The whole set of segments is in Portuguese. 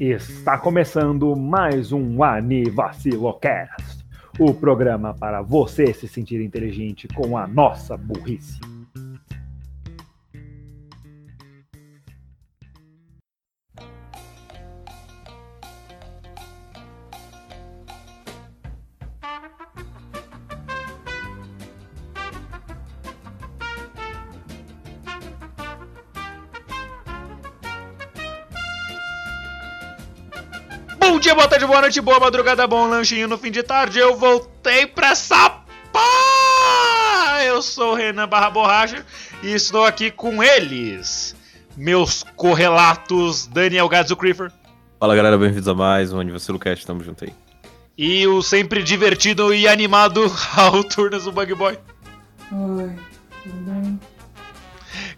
Está começando mais um Anivacilocast, o programa para você se sentir inteligente com a nossa burrice. Boa noite, boa madrugada, bom lanchinho no fim de tarde. Eu voltei pra essa porra! Eu sou o Renan Barra Borracha e estou aqui com eles, meus correlatos Daniel Gadzo Creeper Fala galera, bem-vindos a mais um Anivacilo Cast, tamo junto aí. e o sempre divertido e animado Raul Turnas, o Bug Boy. Oi, tudo bem?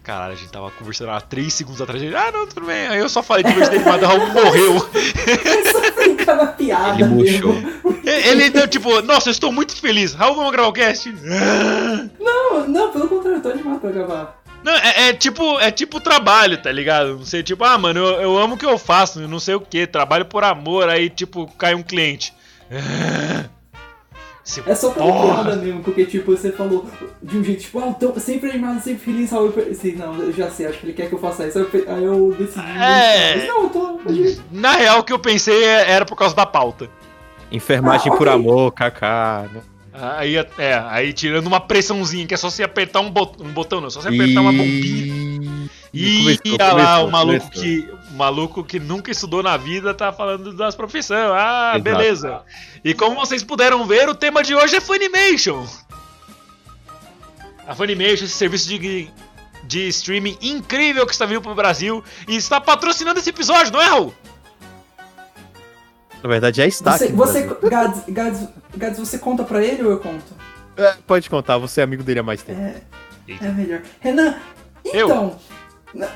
Caralho, a gente tava conversando há 3 segundos atrás. Ah, não, tudo bem. Aí eu só falei divertido e animado, o Raul morreu. Na piada. Ele murchou. Ele deu tipo, nossa, eu estou muito feliz. Raul, vamos gravar o cast? Não, não, pelo contrário, eu tô animado pra gravar. Não, é, é tipo, é tipo trabalho, tá ligado? Não sei, tipo, ah, mano, eu, eu amo o que eu faço, eu não sei o que, trabalho por amor, aí, tipo, cai um cliente. É só pela porra. mesmo, porque tipo, você falou de um jeito, tipo, ah, tô sempre animado, sempre feliz, Raul. Eu pensei, não, eu já sei, acho que ele quer que eu faça isso. Aí eu pe- Aí eu decidi. É. Mas Não, eu tô. Na real, o que eu pensei é- era por causa da pauta. Enfermagem Ah, por ok. amor, kaká. né? Aí, é, aí tirando uma pressãozinha, que é só você apertar um, bot, um botão, não, é só você apertar uma bombinha. E E começou, olha lá, começou, o maluco, começou. que, o maluco que nunca estudou na vida tá falando das profissões. Ah, Exato. beleza. E como vocês puderam ver, o tema de hoje é Funimation. A Funimation, esse serviço de, de streaming incrível que está vindo pro Brasil e está patrocinando esse episódio, não é, Raul? Na verdade já está Você, você. Gads, Gads, Gads, você conta pra ele ou eu conto? É, pode contar, você é amigo dele há mais tempo. É, é melhor. Renan, Eu? então. Não,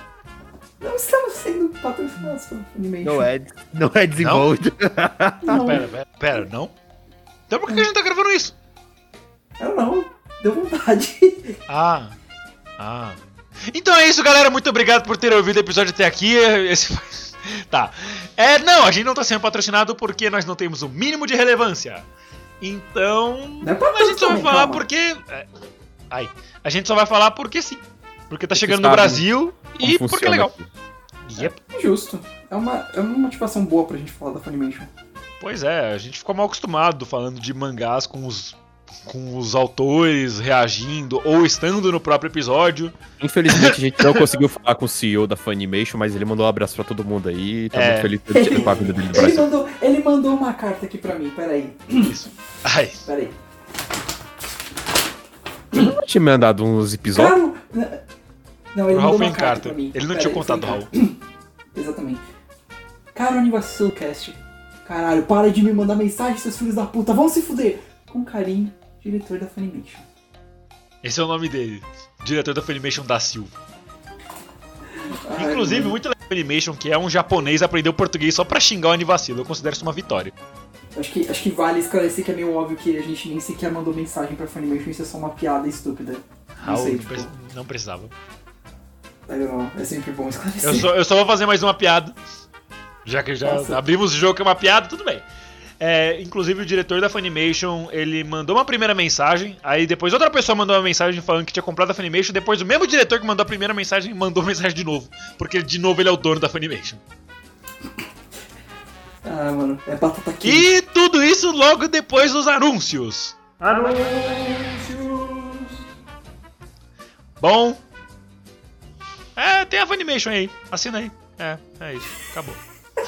não estamos sendo patrocinados pelo Funimation. Não é, não é desenvolvido. Não, Pera, pera, pera, não? Então por que a gente tá gravando isso? eu não. Deu vontade. Ah, ah. Então é isso, galera. Muito obrigado por terem ouvido o episódio até aqui. Esse foi- Tá. É, não, a gente não tá sendo patrocinado porque nós não temos o mínimo de relevância. Então. Não é a gente só vai falar calma. porque. é, Ai. A gente só vai falar porque sim. Porque tá chegando no sabe Brasil e porque é legal. aqui. Yep. Justo. É uma, é uma motivação boa pra gente falar da Funimation. Pois é, a gente ficou mal acostumado falando de mangás com os. Com os autores reagindo ou estando no próprio episódio. Infelizmente a gente não conseguiu falar com o CEO da Funimation, mas ele mandou um abraço pra todo mundo aí. Tá É. muito feliz por ter a vida dele Ele mandou, ele mandou uma carta aqui pra mim, peraí. Isso. Ai. Peraí. Ele não tinha mandado uns episódios. Caro. Não, ele O mandou foi uma em carta carta. pra mim. Ele não Peraí, tinha contado, em Raul. Exatamente. Caro Anivacilcast. Caralho, para de me mandar mensagem, seus filhos da puta. Vão se fuder. Com carinho, diretor da Funimation. Esse é o nome dele. Diretor da Funimation da Silva. Ai, Inclusive, mano. muito legal Funimation, que é um japonês, aprendeu português só pra xingar o Anivacilo. Eu considero isso uma vitória. Acho que, acho que vale esclarecer que é meio óbvio que a gente nem sequer mandou mensagem pra Funimation. Isso é só uma piada estúpida. Não Raul, sei, tipo, não precisava. É, é sempre bom esclarecer. Eu só, eu só vou fazer mais uma piada. Já que já Nossa. abrimos o jogo que é uma piada, tudo bem. É, inclusive, o diretor da Funimation, ele mandou uma primeira mensagem, aí depois outra pessoa mandou uma mensagem falando que tinha comprado a Funimation, depois o mesmo diretor que mandou a primeira mensagem mandou mensagem de novo, porque de novo ele é o dono da Funimation. Ah, mano, é batata quente. E tudo isso logo depois dos anúncios. Bom. É, tem a Funimation aí. Assina aí. É, é isso. Acabou.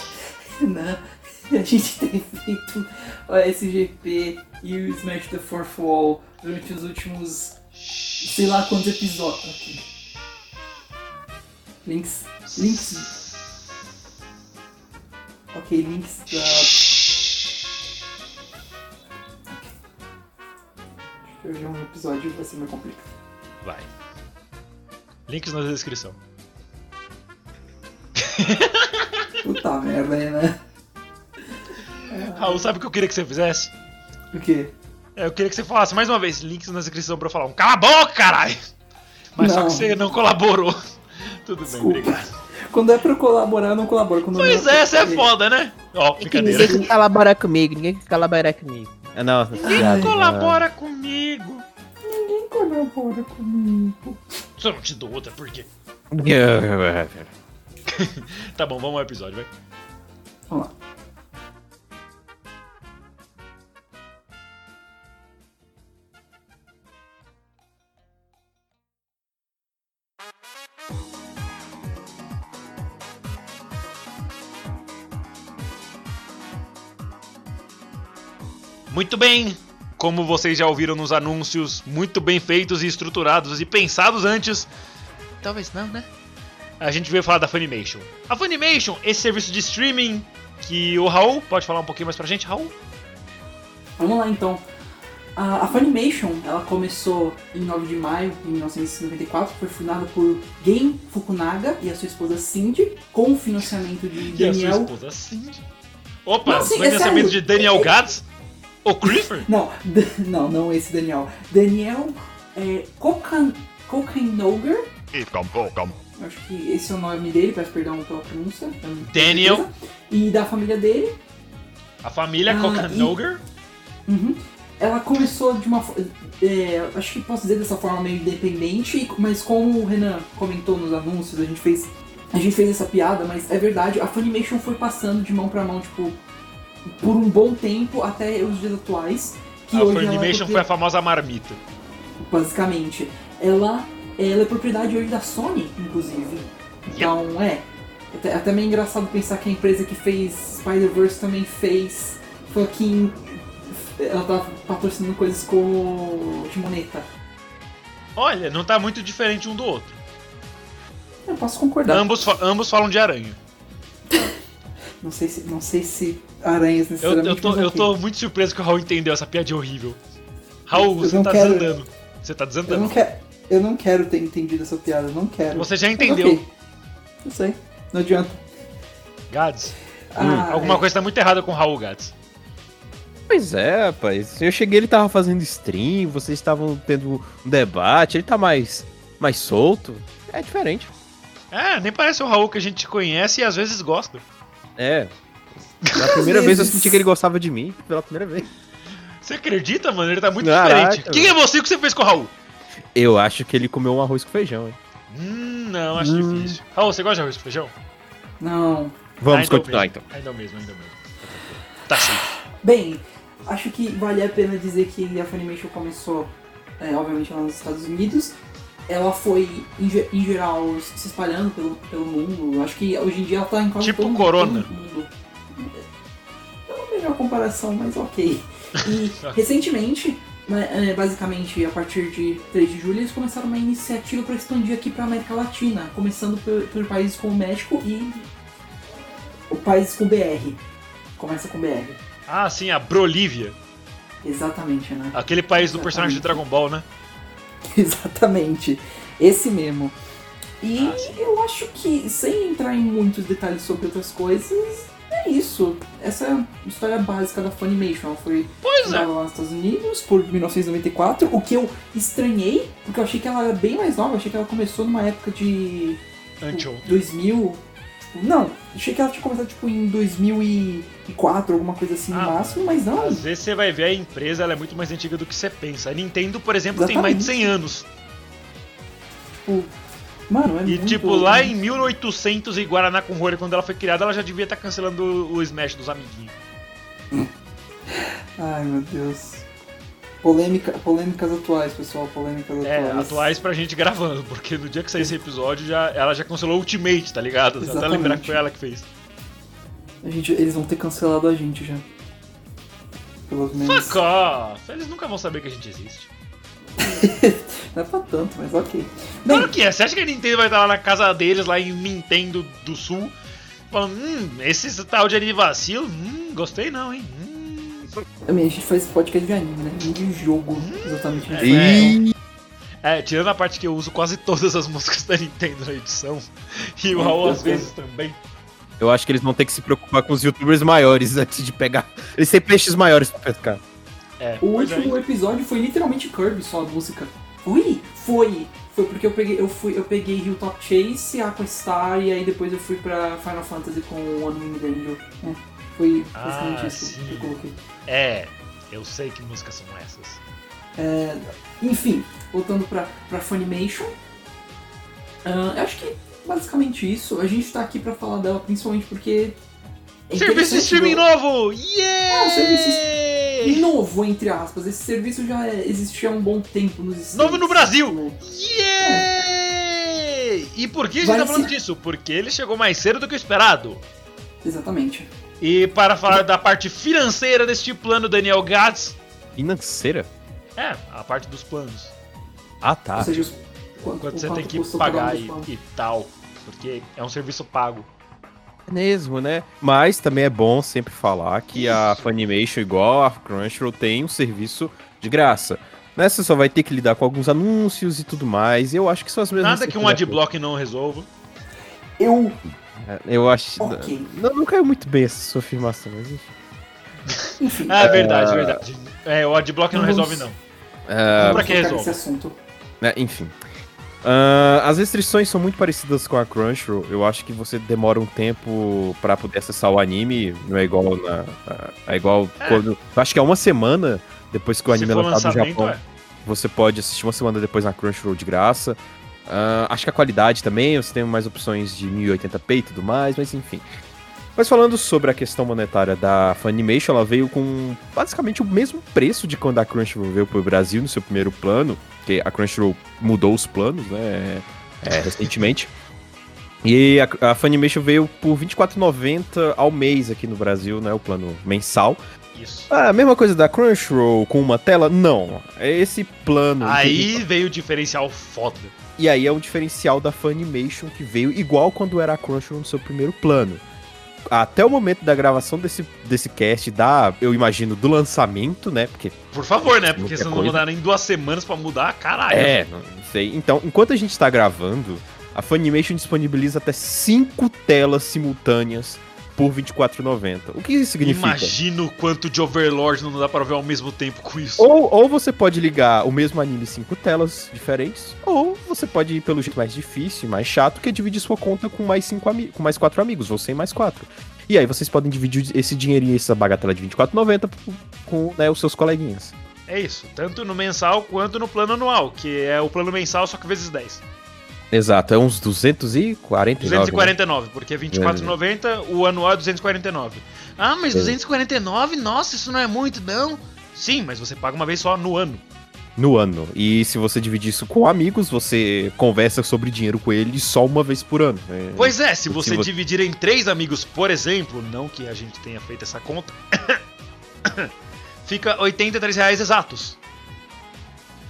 Não, a gente tem feito o SGP e o Smash the Fourth Wall durante os últimos sei lá quantos episódios. Aqui. Links. Links. Ok, links da. Hoje é um episódio vai ser meio complicado. Vai. Links na descrição. Puta merda, aí, né? Raul, sabe o que eu queria que você fizesse? O quê? É, Eu queria que você falasse mais uma vez links na descrição pra eu falar um cala a boca, caralho! Mas só Não. que você não colaborou. Tudo bem, Desculpa. obrigado. Quando é pra eu colaborar, eu não colaboro. Quando Pois não é, essa é foda, né? Ó, Ninguém brincadeira. quer colaborar comigo, ninguém quer colaborar comigo. Ah, não. Quem colabora comigo? Ninguém colabora comigo. Só não te dou outra, por quê? Tá bom, vamos ao episódio, vai. Vamos lá. Muito bem, como vocês já ouviram nos anúncios, muito bem feitos e estruturados e pensados antes. Talvez não, né? A gente veio falar da Funimation. A Funimation, esse serviço de streaming que o Raul pode falar um pouquinho mais pra gente, Raul? Vamos lá então. A, a Funimation, ela começou em 9 de maio de 1994, foi fundada por Gen Fukunaga e a sua esposa Cindy, com o financiamento de E a sua Daniel. esposa Cindy. Opa, Não, sim, foi é de Daniel Gads? O Clifford? Não, não, não esse Daniel. Daniel é, Kokan, Kokanoger. Eu Acho que esse é o nome dele, peço perdão pela pronúncia. tenho Daniel. certeza. E da família dele. A família Ah, Kokanoger? Uhum. Ela começou de uma. é, acho que posso dizer dessa forma meio independente, e- mas como o Renan comentou nos anúncios, a gente fez. A gente fez essa piada, mas é verdade, a Funimation foi passando de mão pra mão, tipo, por um bom tempo até os dias atuais. Que A é Funimation foi a famosa marmita. basicamente. Ela, ela é propriedade hoje da Sony, inclusive. Então, é. Até, até meio engraçado pensar que a empresa que fez Spider-Verse também fez fucking. Ela tá patrocinando coisas como Timoneta. Olha, não tá muito diferente um do outro. Eu posso concordar. Ambos, ambos falam de aranha. Não sei se, não sei se aranhas Eu, necessariamente. eu, tô, mas eu tô muito surpreso que o Raul entendeu essa piadinha horrível. Raul, Eu você tá quero- desandando. Você tá Eu desandando. não, quero, eu não quero ter entendido essa piada, eu não quero. Você já entendeu. ok. Eu sei. Não adianta. Gads, Ah, alguma é. coisa tá muito errada com o Raul, Gads. Pois é, rapaz. Eu cheguei, ele tava fazendo stream, vocês estavam tendo um debate, ele tá mais, mais solto. É diferente. É, nem parece o Raul que a gente conhece e às vezes gosta. É. Pela primeira vez eu senti que ele gostava de mim, pela primeira vez. Você acredita, mano? Ele tá muito Caraca, diferente. Quem é você que você fez com o Raul? Eu acho que ele comeu um arroz com feijão, hein? Hum, não, acho Hum. difícil. Raul, você gosta de arroz com feijão? Não. Vamos Ainda é continuar mesmo. então. Ainda é o mesmo, ainda é mesmo. Tá safe. Bem, acho que vale a pena dizer que a Funimation começou, é, obviamente, lá nos Estados Unidos. Ela foi, em, em geral, se espalhando pelo, pelo mundo. Acho que hoje em dia ela tá em quase Tipo todo, Corona. todo mundo. É uma melhor comparação, mas ok. E recentemente, basicamente a partir de 3 de julho, eles começaram uma iniciativa para expandir aqui para América Latina, começando por, por países como o México e o país com BR. Começa com BR. Ah, sim, a Brolívia. Exatamente, né? Aquele país do personagem de Dragon Ball, né? Exatamente. Esse mesmo. E Ah, eu acho que, sem entrar em muitos detalhes sobre outras coisas, é isso. Essa é a história básica da Funimation. Ela foi Pois é. lá nos Estados Unidos por 1994, o que eu estranhei, porque eu achei que ela era bem mais nova, eu achei que ela começou numa época de tipo, Anteontem. 2000. Tipo, não, achei que ela tinha começado tipo em 2004, alguma coisa assim no Ah, máximo, mas não. Às vezes você vai ver a empresa, ela é muito mais antiga do que você pensa. A Nintendo, por exemplo, tem mais de 100 anos. Tipo, mano, é E tipo, lá em 1800 em Guaraná com Rory, quando ela foi criada, ela já devia estar cancelando o Smash dos amiguinhos. Ai meu Deus. Polêmica, polêmicas atuais, pessoal, polêmicas É, atuais. atuais pra gente gravando, porque no dia que sair esse episódio, já, ela já cancelou o Ultimate, tá ligado? Até Exatamente. lembrar que foi ela que fez. A gente, eles vão ter cancelado a gente já. Pelos menos. Fuck off! Eles nunca vão saber que a gente existe. Não é pra tanto, mas ok. Claro Bem, que é. Você acha que a Nintendo vai estar lá na casa deles, lá em Nintendo do Sul, falando, hum, esse tal de anime vacilo, hum, gostei não, hein? Hum. a gente faz podcast de anime, né? De jogo, exatamente. É, Ih, É, tirando a parte que eu uso quase todas as músicas da Nintendo na edição, e o Raul às vezes também. eu acho que eles vão ter que se preocupar com os youtubers maiores antes de pegar. Eles têm peixes maiores pra pescar. É, O é. último episódio foi literalmente Kirby só a música. Foi? Foi. Foi porque eu peguei, eu fui, eu peguei Hilltop Chase, Aquastar e aí depois eu fui pra Final Fantasy com o Unwinged Angel. É, foi basicamente Ah, isso sim. que eu coloquei. É, eu sei que músicas são essas. É, enfim, voltando pra, pra Funimation. ah, eu acho que basicamente isso. A gente tá aqui pra falar dela principalmente porque. É Serviço de streaming novo! Yeah! É, um serviço Novo, entre aspas. Esse serviço já é- existia há um bom tempo nos States. Novo no Brasil! Né? Yeah! E por que a gente Vai tá falando ser- disso? Porque ele chegou mais cedo do que o esperado. Exatamente. E para falar da parte financeira deste plano, Daniel Gatz. Financeira? É, a parte dos planos. Ah, tá. Ou seja, os, quanto, Quanto você quanto tem que pagar e, e tal. Porque é um serviço pago. É mesmo, né? Mas também é bom sempre falar que a Funimation, igual a Crunchyroll, tem um serviço de graça. Você só vai ter que lidar com alguns anúncios e tudo mais. E eu acho que são as mesmas Nada que um adblock não resolva. Eu. É, Eu acho. Ok. Não, não caiu muito bem essa sua afirmação, mas enfim. Enfim. Ah, é verdade, verdade. É, o adblock não Não resolve, não. Ah, pra que resolve? nesse assunto. né, enfim. Ah, as restrições são muito parecidas com a Crunchyroll. Eu acho que você demora um tempo pra poder acessar o anime. Não é igual na. É igual É. quando. Acho que é uma semana depois que o Se anime é lançado no Japão. é. Você pode assistir uma semana depois na Crunchyroll de graça. Ah, acho que a qualidade também, você tem mais opções de 1080p e tudo mais, mas enfim. Mas falando sobre a questão monetária da Funimation, ela veio com basicamente o mesmo preço de quando a Crunchyroll veio pro Brasil no seu primeiro plano, porque a Crunchyroll mudou os planos, né, é, recentemente. E a, a Funimation veio por R$ 24,90 ao mês aqui no Brasil, né, o plano mensal. Isso. Ah, a mesma coisa da Crunchyroll com uma tela? Não. É esse plano. Aí veio o diferencial foda. E aí é um diferencial da Funimation que veio igual quando era a Crunchyroll no seu primeiro plano. Até o momento da gravação desse, desse cast, da, eu imagino, do lançamento, né? Porque. Por favor, né? Porque senão não dá nem duas semanas pra mudar, caralho. É, não sei. Então, enquanto a gente tá gravando, a Funimation disponibiliza até cinco telas simultâneas por R$ 24,90. O que isso significa? Imagina o quanto de Overlord não dá pra ver ao mesmo tempo com isso. Ou, ou você pode ligar o mesmo anime em cinco telas diferentes, ou você pode ir pelo jeito mais difícil e mais chato, que é dividir sua conta com mais, cinco com mais quatro amigos, você e mais quatro. E aí vocês podem dividir esse dinheirinho, essa bagatela de R$24,90 com né, os seus coleguinhas. É isso, tanto no mensal quanto no plano anual, que é o plano mensal só que vezes 10. Exato, é uns 249. 249, né? porque é 24,90, o anual é 249. Ah, mas É. 249? Nossa, isso não é muito, não. Sim, mas você paga uma vez só no ano. No ano. E se você dividir isso com amigos, você conversa sobre dinheiro com eles só uma vez por ano. É, Pois é, se Se você vo- dividir em três amigos, por exemplo, não que a gente tenha feito essa conta, fica 83 reais exatos.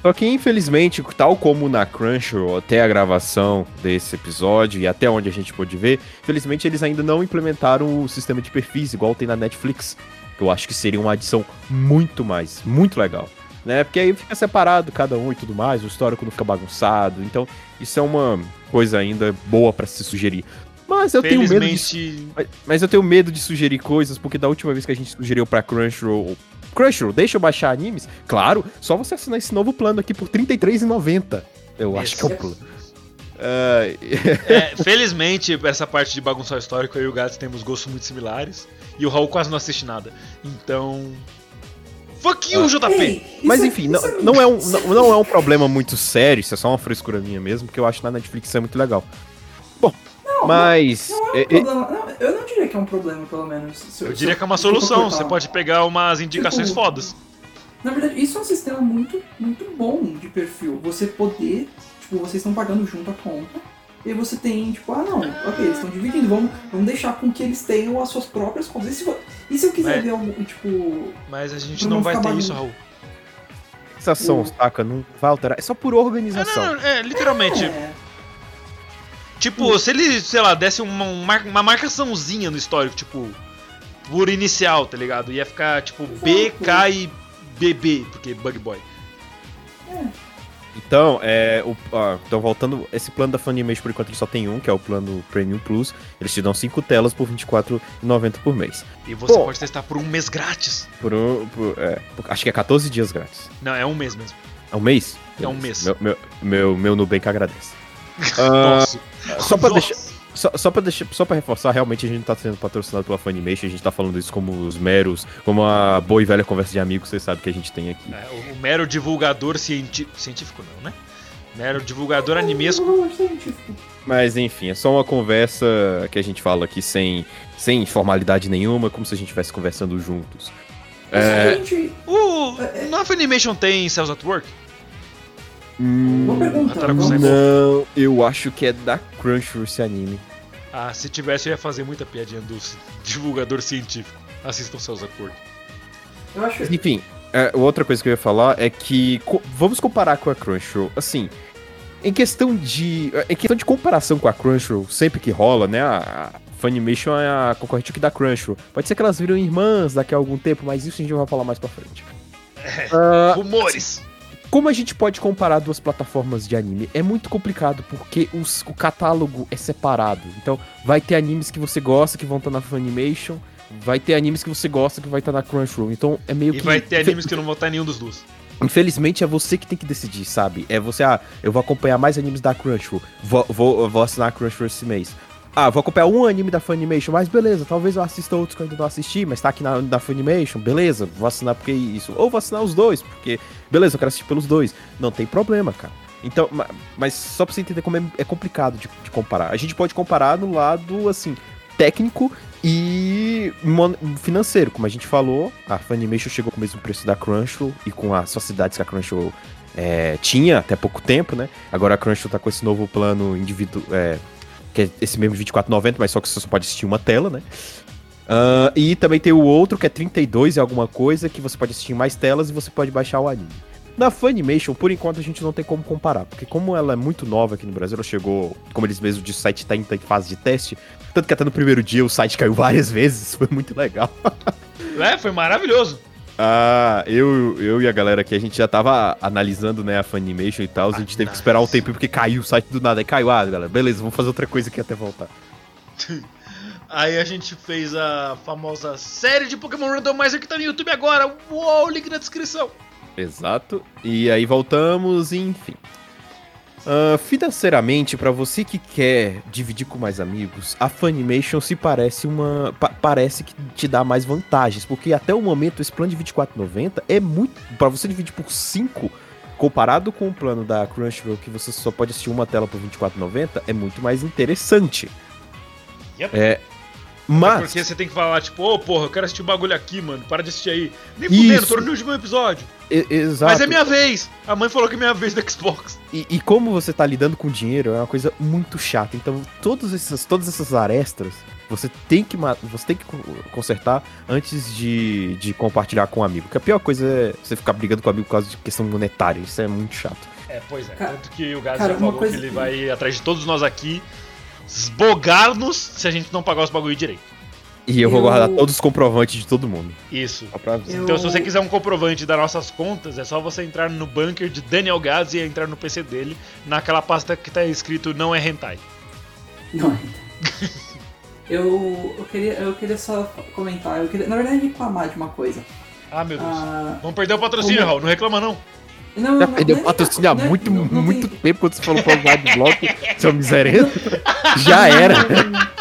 Só que, infelizmente, tal como na Crunchyroll, até a gravação desse episódio e até onde a gente pôde ver, infelizmente eles ainda não implementaram o sistema de perfis igual tem na Netflix. Que eu acho que seria uma adição muito mais, muito legal. Né? Porque aí fica separado cada um e tudo mais, o histórico não fica bagunçado. Então, isso é uma coisa ainda boa pra se sugerir. Mas eu tenho medo de Felizmente, mas- Mas eu tenho medo de sugerir coisas, porque da última vez que a gente sugeriu pra Crunchyroll. Crunchyroll, deixa eu baixar animes? Claro, só você assinar esse novo plano aqui por R$ 33,90. Eu acho que é o plano. É, felizmente, essa parte de bagunçar o histórico, eu e o Gats temos gostos muito similares. E o Raul quase não assiste nada. Então. Fuck you, JP! Ei, isso mas enfim, não, isso é- não, é um, isso não, não é um problema muito sério, isso é só uma frescura minha mesmo, porque eu acho que na Netflix é muito legal. Não, mas. Não é um é- é-. Não, eu não diria que é um problema, pelo menos. Se Eu se diria que é uma solução. Você pode pegar umas indicações Tipo, fodas. Na verdade, isso é um sistema muito, muito bom de perfil. Você poder, tipo, vocês estão pagando junto a conta. E aí você tem, tipo, ah não, ok, eles estão dividindo, vamos, vamos deixar com que eles tenham as suas próprias contas. E se, e se eu quiser É. ver algum, tipo. Mas a gente não vai ter isso. Raul. Organização, o- saca? Não vai alterar. É só por É, organização. não, não, é, literalmente. É, Tipo, se ele, sei lá, desse uma, uma mar- uma marcaçãozinha no histórico, tipo, por inicial, tá ligado? Ia ficar, tipo, B, K e BB, porque Bug Boy. Então, é, o, ó, então voltando, esse plano da Funimation por enquanto ele só tem um, que é o plano Premium Plus. Eles te dão 5 telas por R$24,90 por mês. E você Pô. pode testar por um mês grátis. Por, um- por- é, por- acho que é 14 dias grátis. Não, é um mês mesmo. É um mês? É um mês. Meu, meu, meu, meu Nubank agradece. Ah, Nossa. só pra Nossa. deixar. Só, só, pra deixar, só pra reforçar, realmente a gente não tá sendo patrocinado pela Funimation, a gente tá falando isso como os meros, como a boa e velha conversa de amigos, vocês sabem que a gente tem aqui. É, o, o mero divulgador cienti- científico não, né? Mero divulgador animesco. Mas enfim, é só uma conversa que a gente fala aqui sem, sem formalidade nenhuma, como se a gente estivesse conversando juntos. É, Gente, O, na Funimation tem Cells at Work? Uma pergunta. Ataru vamos- Kusai. não, eu acho que é da Crunchyroll esse anime. Ah, se tivesse eu ia fazer muita piadinha do divulgador científico. Assistam at Work. Eu acho. Enfim, é, outra coisa que eu ia falar é que co- vamos comparar com a Crunchyroll. Assim, em questão de em questão de comparação com a Crunchyroll, sempre que rola, né? A, a Funimation é a concorrente aqui da Crunchyroll. Pode ser que elas viram irmãs daqui a algum tempo, mas isso a gente vai falar mais pra frente. Ah, Rumores! Como a gente pode comparar duas plataformas de anime? É muito complicado porque os- o catálogo é separado. Então, vai ter animes que você gosta que vão estar na Funimation, vai ter animes que você gosta que vai estar na Crunchyroll. Então, é meio E que vai ter animes que não vão estar em nenhum dos dois. Infelizmente é você que tem que decidir, sabe? É você, ah, eu vou acompanhar mais animes da Crunchyroll, vou, vou, vou assinar a Crunchyroll esse mês. Ah, vou acompanhar um anime da Funimation, mas beleza, talvez eu assista outros que eu ainda não assisti, mas tá aqui na Funimation, beleza, vou assinar porque isso. Ou vou assinar os dois, porque, beleza, eu quero assistir pelos dois. Não tem problema, cara. Então, ma- mas só pra você entender como é, é complicado de, de comparar. A gente pode comparar no lado, assim, técnico e financeiro. Como a gente falou, a Funimation chegou com o mesmo preço da Crunchyroll e com as facilidades que a Crunchyroll é, tinha até pouco tempo, né? Agora a Crunchyroll tá com esse novo plano individual, é, que é esse mesmo 24,90, mas só que você só pode assistir uma tela, né? Ah, e também tem o outro que é 32 e alguma coisa, que você pode assistir mais telas e você pode baixar o anime. Na Funimation, por enquanto, a gente não tem como comparar, porque como ela é muito nova aqui no Brasil, ela chegou, como eles mesmos dizem, o site tá em tá em fase de teste, tanto que até no primeiro dia o site caiu várias vezes, foi muito legal. É, foi maravilhoso. Ah, eu, eu e a galera aqui, a gente já tava analisando, né, a Funimation e tal, a gente teve que esperar um tempo porque caiu o site do nada, aí caiu, ah, galera, beleza, vamos fazer outra coisa aqui até voltar. Aí a gente fez a famosa série de Pokémon Randomizer que tá no YouTube agora. Uou, link na descrição. Exato. E aí voltamos, enfim. Ah, financeiramente, pra você que quer dividir com mais amigos, a Funimation se parece uma. pa- parece que te dá mais vantagens, porque até o momento esse plano de 24,90 é muito. Pra você dividir por 5, comparado com o plano da Crunchyroll, que você só pode assistir uma tela por 24,90, é muito mais interessante. Yep. É. Mas. Porque você tem que falar, tipo, ô porra, eu quero assistir o bagulho aqui, mano. Para de assistir aí. Nem fudendo, tô no último episódio. e- exato. Mas é minha vez. A mãe falou que é minha vez do Xbox. E, e como você tá lidando com dinheiro é uma coisa muito chata. Então, todos esses, todas essas arestas você tem que, você tem que co- consertar antes de, de compartilhar com um amigo. Porque a pior coisa é você ficar brigando com o amigo por causa de questão monetária. Isso é muito chato. É, pois é. Cara- Tanto que o Gás já uma falou coisa que ele vai ir atrás de todos nós aqui, esbogar-nos se a gente não pagar os bagulho direito. E eu, vou Eu- guardar todos os comprovantes de todo mundo. Isso. Eu- Então, se você quiser um comprovante das nossas contas, é só você entrar no bunker de Daniel Gaz e entrar no PC dele, naquela pasta que tá escrito não é hentai. Não é. Eu, eu, queria, eu queria só comentar, eu queria, na verdade, reclamar de uma coisa. Ah, meu Deus. Ah, Vamos perder o patrocínio, como- Raul. Não reclama, não. Não, Já não, perdeu não é- patrocínio há não é- muito, não- não muito tem- tempo quando você falou pra usar de bloco, seu miserento. Já era.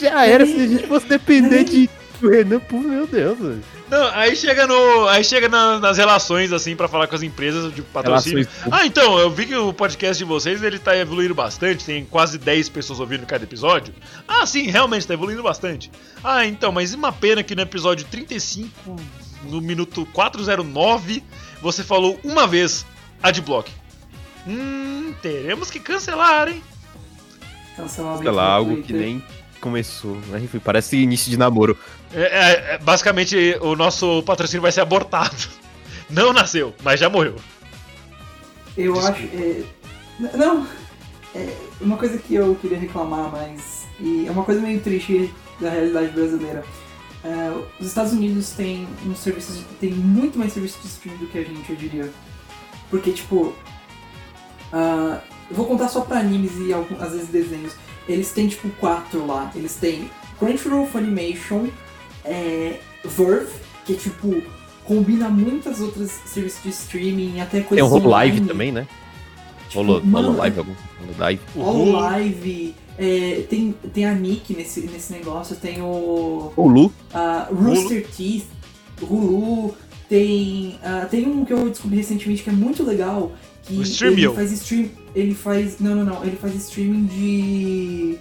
Já era se a gente fosse depender de do Renan, pô, meu Deus. velho. Não, aí chega no. Aí chega na- nas relações, assim, pra falar com as empresas de patrocínio. Relações Ah, então, eu vi que o podcast de vocês ele tá evoluindo bastante, tem quase 10 pessoas ouvindo cada episódio. Ah, sim, realmente tá evoluindo bastante. Ah, então, mas uma pena que no episódio 35, no minuto 409, você falou uma vez Adblock. Hum, teremos que cancelar, hein? Cancelar algo que nem começou. Enfim, parece início de namoro. É, é, é, basicamente, o nosso patrocínio vai ser abortado. Não nasceu, mas já morreu. Eu Desculpa. acho. é, não, é uma coisa que eu queria reclamar, mas. E é uma coisa meio triste da realidade brasileira. É, os Estados Unidos têm uns serviços. tem muito mais serviços de streaming do que a gente, eu diria. Porque, tipo. ah, eu vou contar só pra animes e algum- às vezes desenhos. Eles têm, tipo, quatro lá. Eles têm Crunchyroll Funimation, é, Verve, que é tipo combina muitas outras serviços de streaming, até Tem coisas um Holo Live também, né? Tipo, Holo, Live, algum Holo Live. O Holo. Live, é, tem, tem a Nick nesse, nesse negócio, tem o Hulu. a Rooster Teeth, Hulu, tem, ah, tem um que eu descobri recentemente que é muito legal, que O Streamio. ele faz stream, ele faz, não, não, não, ele faz streaming de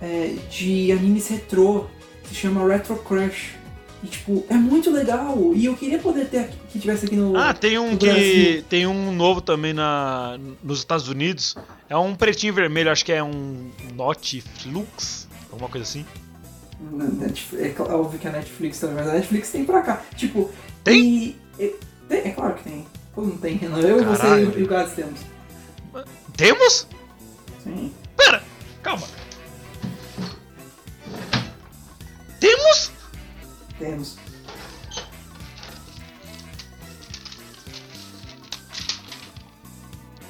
é, de animes retrô, se chama Retro Crush. E tipo, é muito legal. E eu queria poder ter que tivesse aqui no Ah, tem um que. Brasil. Tem um novo também na, nos Estados Unidos. É um pretinho vermelho, acho que é um Notflix, alguma coisa assim. Na Netf- É, é óbvio que a Netflix também, mas a Netflix tem pra cá. Tipo, Tem? e- tem- é claro que tem. Como não tem, Renan? Eu, você Caralho. e o Gats temos. Temos? Sim. Pera, calma. Temos? Temos.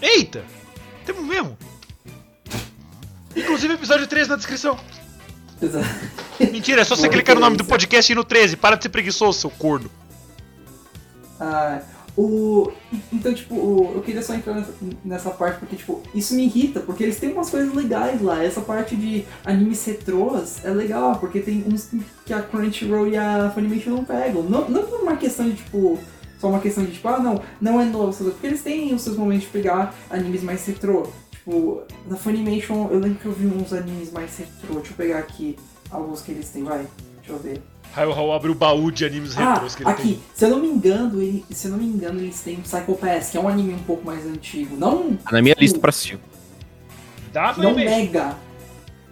Eita! Temos mesmo. Inclusive episódio 13 na descrição. Exato. Mentira, é só você clicar no nome do podcast e ir no 13. Para de ser preguiçoso, seu corno. Ah, o, então, tipo, o- eu queria só entrar nessa, parte porque, tipo, isso me irrita, porque eles têm umas coisas legais lá. Essa parte de animes retrôs é legal, porque tem uns que a Crunchyroll e a Funimation não pegam. Não, não por uma questão de, tipo, só uma questão de, tipo, ah, não, não é novo, porque eles têm os seus momentos de pegar animes mais retrô. Tipo, na Funimation, eu lembro que eu vi uns animes mais retrô. Deixa eu pegar aqui alguns que eles têm, vai. Deixa eu ver. Raio Hall abre o baú de animes Ah, retrôs que ele aqui, se eu não me engano, ele, se eu não me engano, eles têm Psycho Pass, que é um anime um pouco mais antigo. Não, Tá na minha lista pra assistir. tem. Dá, não Funimation. mega.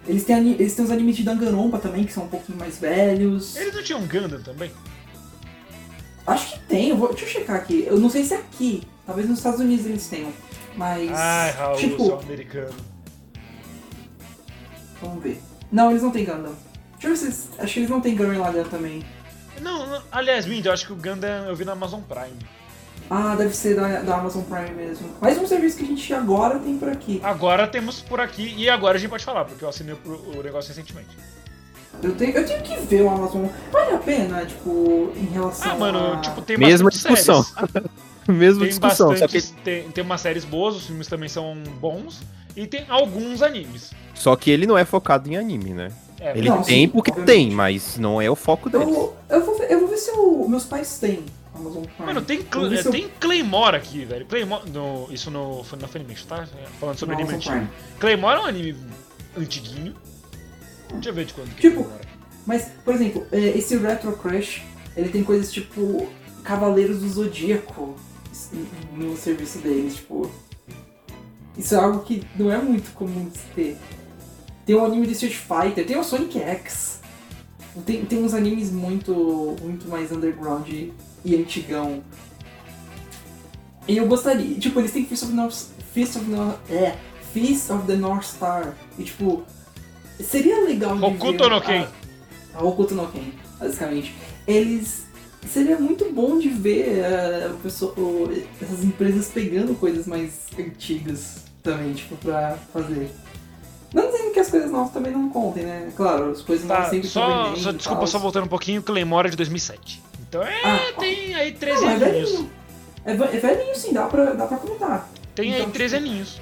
Eles têm, eles têm os animes de Danganronpa também, que são um pouquinho mais velhos. Eles não tinham Gundam também? Acho que tem, eu vou, deixa eu checar aqui. Eu não sei se é aqui. Talvez nos Estados Unidos eles tenham. Mas. Ai, Raul, tipo, seu americano. vamos ver. Não, eles não têm Gundam. Deixa eu ver se eles. Acho que eles não têm Gurren Lagann também. Não, não, aliás, Mindy, eu acho que o Gundam eu vi na Amazon Prime. Ah, deve ser da, da Amazon Prime mesmo. Mais um serviço que a gente agora tem por aqui. Agora temos por aqui, e agora a gente pode falar, porque eu assinei o, o negócio recentemente. Eu tenho, eu tenho que ver o Amazon. Vale a pena, tipo, em relação Ah, mano, a... tipo, tem Mesma discussão. Mesma Tem discussão. Só bastante, que, tem, tem umas séries boas, os filmes também são bons, e tem alguns animes. só que ele não é focado em anime, né? É, Ele Não, tem sim, porque obviamente. tem, mas não é o foco deles. Eu, eu, vou ver, eu vou ver se o, meus pais têm Amazon Prime. Mano, tem, Eu Cl- eu- tem Claymore aqui, velho. Claymore, no, isso no, foi na Funimation, tá? Falando sobre no anime Amazon antigo. Prime. Claymore é um anime antiguinho. Deixa eu ver de quando Tipo, é. Mas, por exemplo, é, esse Retro Crush, ele tem coisas tipo Cavaleiros do Zodíaco no serviço deles, tipo. Isso é algo que não é muito comum de se ter. Tem um anime de Street Fighter, tem o Sonic X. Tem, tem uns animes muito, muito mais underground e, antigão. E eu gostaria, tipo, eles têm Fist of, North, Fist of, North, é, Fist of the North Star. E tipo, seria legal de Hokuto ver no a- Ken. a Hokuto no Ken, basicamente. Eles. Seria muito bom de ver o pessoal, o- essas empresas pegando coisas mais antigas também, tipo, pra fazer. As coisas novas também não contem, né? Claro, as coisas novas Tá, sempre só, só desculpa, tal. só voltando um pouquinho, Claymore é de 2007. Então é, Ah, tem aí 13 Não, é aninhos. velhinho. É, ve- é velhinho sim, dá pra, dá pra comentar. Tem aí Então, 13 tipo, aninhos.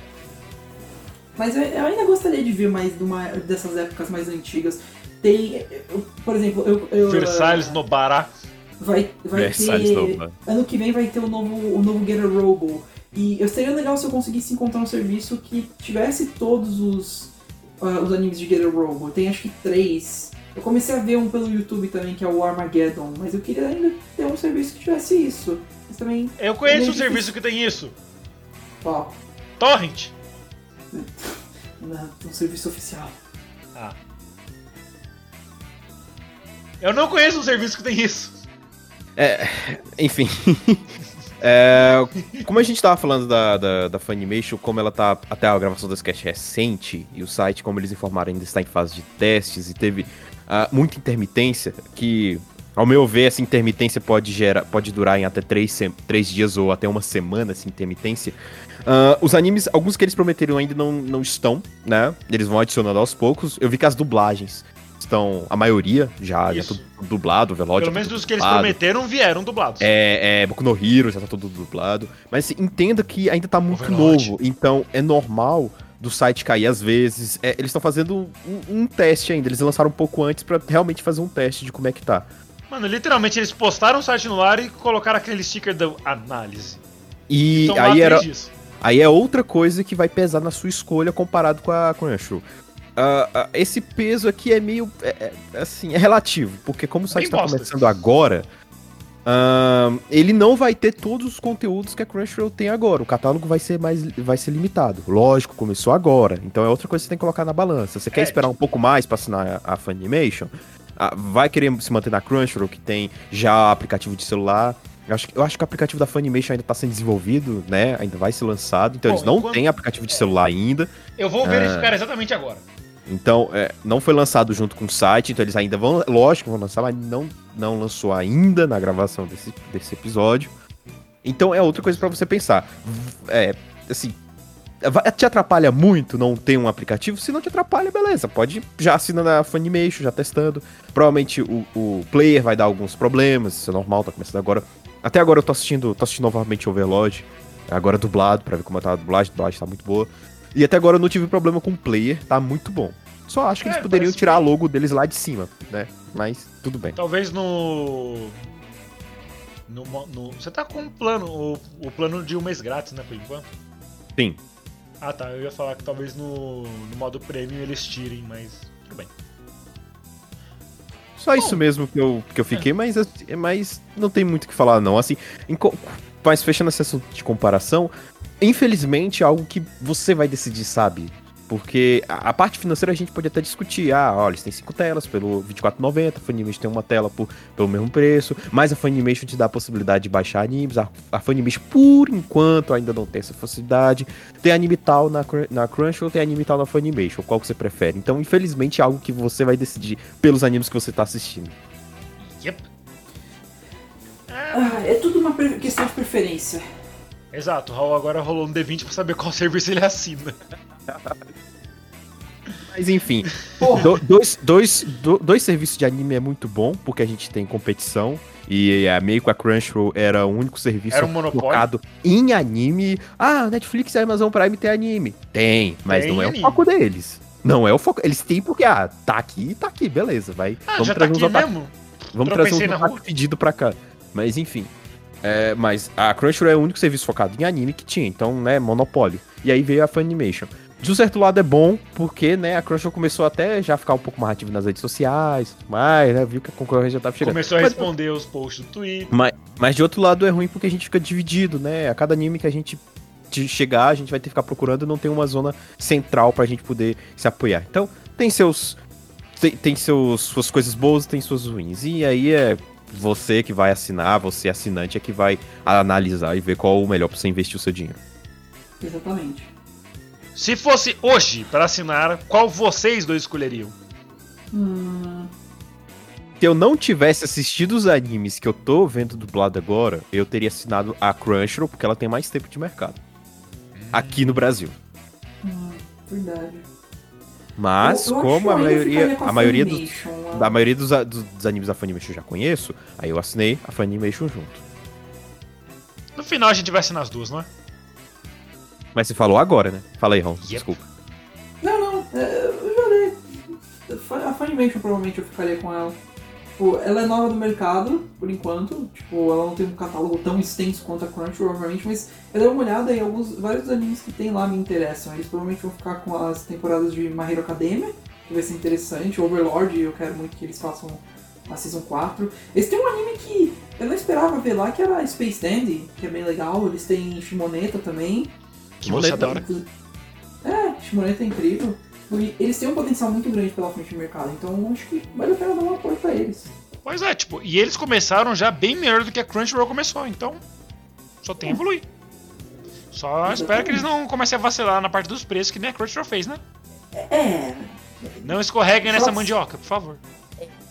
Mas eu, eu ainda gostaria de ver mais de uma, dessas épocas mais antigas. Tem, eu- por exemplo, eu. eu Versalhes no Bará. Vai, vai Versalhes ter. Nova. Ano que vem vai ter o novo, o novo Get a Robo. E eu seria legal se eu conseguisse encontrar um serviço que tivesse todos os, ah, os animes de Get a Robo. Tem acho que três. Eu comecei a ver um pelo YouTube também, que é o Armageddon, mas eu queria ainda ter um serviço que tivesse isso. Mas também, Eu conheço Meio um serviço que tem isso. ó, Torrent. na- um serviço oficial. Ah. Eu não conheço um serviço que tem isso. Enfim. É, como a gente tava falando da, da, da Funimation, como ela tá até a gravação desse cast recente, e o site, como eles informaram, ainda está em fase de testes e teve ah, muita intermitência, que, ao meu ver, essa intermitência pode, gerar, pode durar em até três, três dias ou até uma semana, essa intermitência. Ah, os animes, alguns que eles prometeram ainda não, não estão, né? Eles vão adicionando aos poucos. Eu vi que as dublagens estão. A maioria já, já Isso. tudo dublado, o Velod. Pelo já menos dos que eles prometeram vieram dublados. É, é, Boku no Hero já tá tudo dublado. Mas assim, entenda que ainda tá muito novo. Então é normal do site cair às vezes. É, eles estão fazendo um, um teste ainda. Eles lançaram um pouco antes pra realmente fazer um teste de como é que tá. Mano, literalmente eles postaram o site no ar e colocaram aquele sticker da análise. E Então, aí era. dias. Aí é outra coisa que vai pesar na sua escolha comparado com a Crunchyroll. Ah, ah, esse peso aqui é meio. é- é, assim, é relativo, porque como o site tá bosta. começando agora, ah, ele não vai ter todos os conteúdos que a Crunchyroll tem agora. O catálogo vai ser mais vai ser limitado. Lógico, começou agora. Então é outra coisa que você tem que colocar na balança. Você quer É. esperar um pouco mais pra assinar a, a Funimation? Ah, vai querer se manter na Crunchyroll, que tem já aplicativo de celular. Eu acho, que- eu acho que o aplicativo da Funimation ainda tá sendo desenvolvido, né? Ainda vai ser lançado. Então Bom, eles não enquanto- têm aplicativo de celular ainda. Eu vou Ah. verificar exatamente agora. Então, é, não foi lançado junto com o site, então eles ainda vão, lógico, vão lançar, mas não, não lançou ainda na gravação desse, desse episódio. Então é outra coisa pra você pensar. É, assim, te atrapalha muito não ter um aplicativo? Se não te atrapalha, beleza, pode já assinar na Funimation, já testando. Provavelmente o, o player vai dar alguns problemas, isso é normal, tá começando agora. Até agora eu tô assistindo, tô assistindo novamente Overlord, agora dublado, pra ver como tá a dublagem, a dublagem tá muito boa. E até agora eu não tive problema com o player, tá muito bom. Só acho que É, eles poderiam tirar a logo deles lá de cima, né? Mas tudo bem. Talvez no. No, no- você tá com um plano, o, o plano de um mês grátis, né, por enquanto? Sim. Ah tá, eu ia falar que talvez no, no modo premium eles tirem, mas tudo bem. Só isso mesmo que eu, que eu fiquei, mas, assim, mas não tem muito o que falar, não. Assim, em mas fechando esse assunto de comparação, infelizmente é algo que você vai decidir, sabe? Porque a, a parte financeira a gente pode até discutir. Ah, olha, eles têm cinco telas pelo R$24,90, a Funimation tem uma tela por, pelo mesmo preço, mas a Funimation te dá a possibilidade de baixar animes. A, a Funimation, por enquanto, ainda não tem essa facilidade. Tem anime tal na, na Crunchyroll, tem anime tal na Funimation. Qual que você prefere? Então, infelizmente, é algo que você vai decidir pelos animes que você tá assistindo. Yep. Ah, é tudo uma questão de preferência. Exato, o Raul agora rolou um D20 pra saber qual serviço ele assina. Mas enfim, Porra, do- dois, dois, do- dois serviços de anime é muito bom, porque a gente tem competição. E a meio com a Crunchyroll era o único serviço Era um monopólio. focado em anime. Ah, Netflix e Amazon Prime tem anime. Tem, mas Tem não é anime. o foco deles. Não é o foco. Eles têm porque, ah, tá aqui, tá aqui, beleza. Vai. Ah, vamos já tá trazer aqui uns ataques. mesmo? Vamos Tropecei trazer um ataque pedido pra cá. Mas enfim. É, mas a Crunchyroll é o único serviço focado em anime que tinha, então, né, monopólio. E aí veio a Funimation. De um certo lado é bom, porque, né, a Crunchyroll começou até já ficar um pouco mais ativa nas redes sociais, mais, né, viu que a concorrência já tava chegando. Começou a Mas- responder os posts do Twitter. mas, mas de outro lado é ruim porque a gente fica dividido, né? A cada anime que a gente chegar, a gente vai ter que ficar procurando e não tem uma zona central pra gente poder se apoiar. Então, tem seus. Tem, tem seus, suas coisas boas tem suas ruins. E aí é você que vai assinar, você assinante é que vai analisar e ver qual o melhor pra você investir o seu dinheiro. exatamente. Se fosse hoje para assinar, qual vocês dois escolheriam? Hum, Se eu não tivesse assistido os animes que eu tô vendo dublado agora, eu teria assinado a Crunchyroll porque ela tem mais tempo de mercado. Aqui no Brasil. hum, verdade. Mas, Eu- eu como a eu ainda maioria, com a maioria dos, da maioria dos, a- dos, dos animes da Funimation eu já conheço, aí eu assinei a Funimation junto. No final a gente vai assinar as duas, não é? Mas você falou agora, né? Fala aí, Ron, Yep. desculpa. Não, não, é, eu já dei. A Funimation provavelmente eu ficaria com ela. Tipo, ela é nova no mercado, por enquanto. Tipo, ela não tem um catálogo tão extenso quanto a Crunchyroll, obviamente, mas eu dei uma olhada e alguns, vários dos animes que tem lá me interessam. Eles provavelmente vão ficar com as temporadas de My Hero Academia, que vai ser interessante. Overlord, eu quero muito que eles façam a Season 4. Eles têm um anime que eu não esperava ver lá, que era Space Dandy, que é bem legal. Eles têm Shimoneta também. Que você Moneta. adora. É, Shimoneta é incrível. Eles têm um potencial muito grande pela frente do mercado, então acho que vale a pena dar um apoio pra eles. Pois é, tipo, e eles começaram já bem melhor do que a Crunchyroll começou, então só tem a evoluir. Só espero que eles não comecem a vacilar na parte dos preços que nem a Crunchyroll fez, né? É, Não escorreguem nessa mandioca, por favor.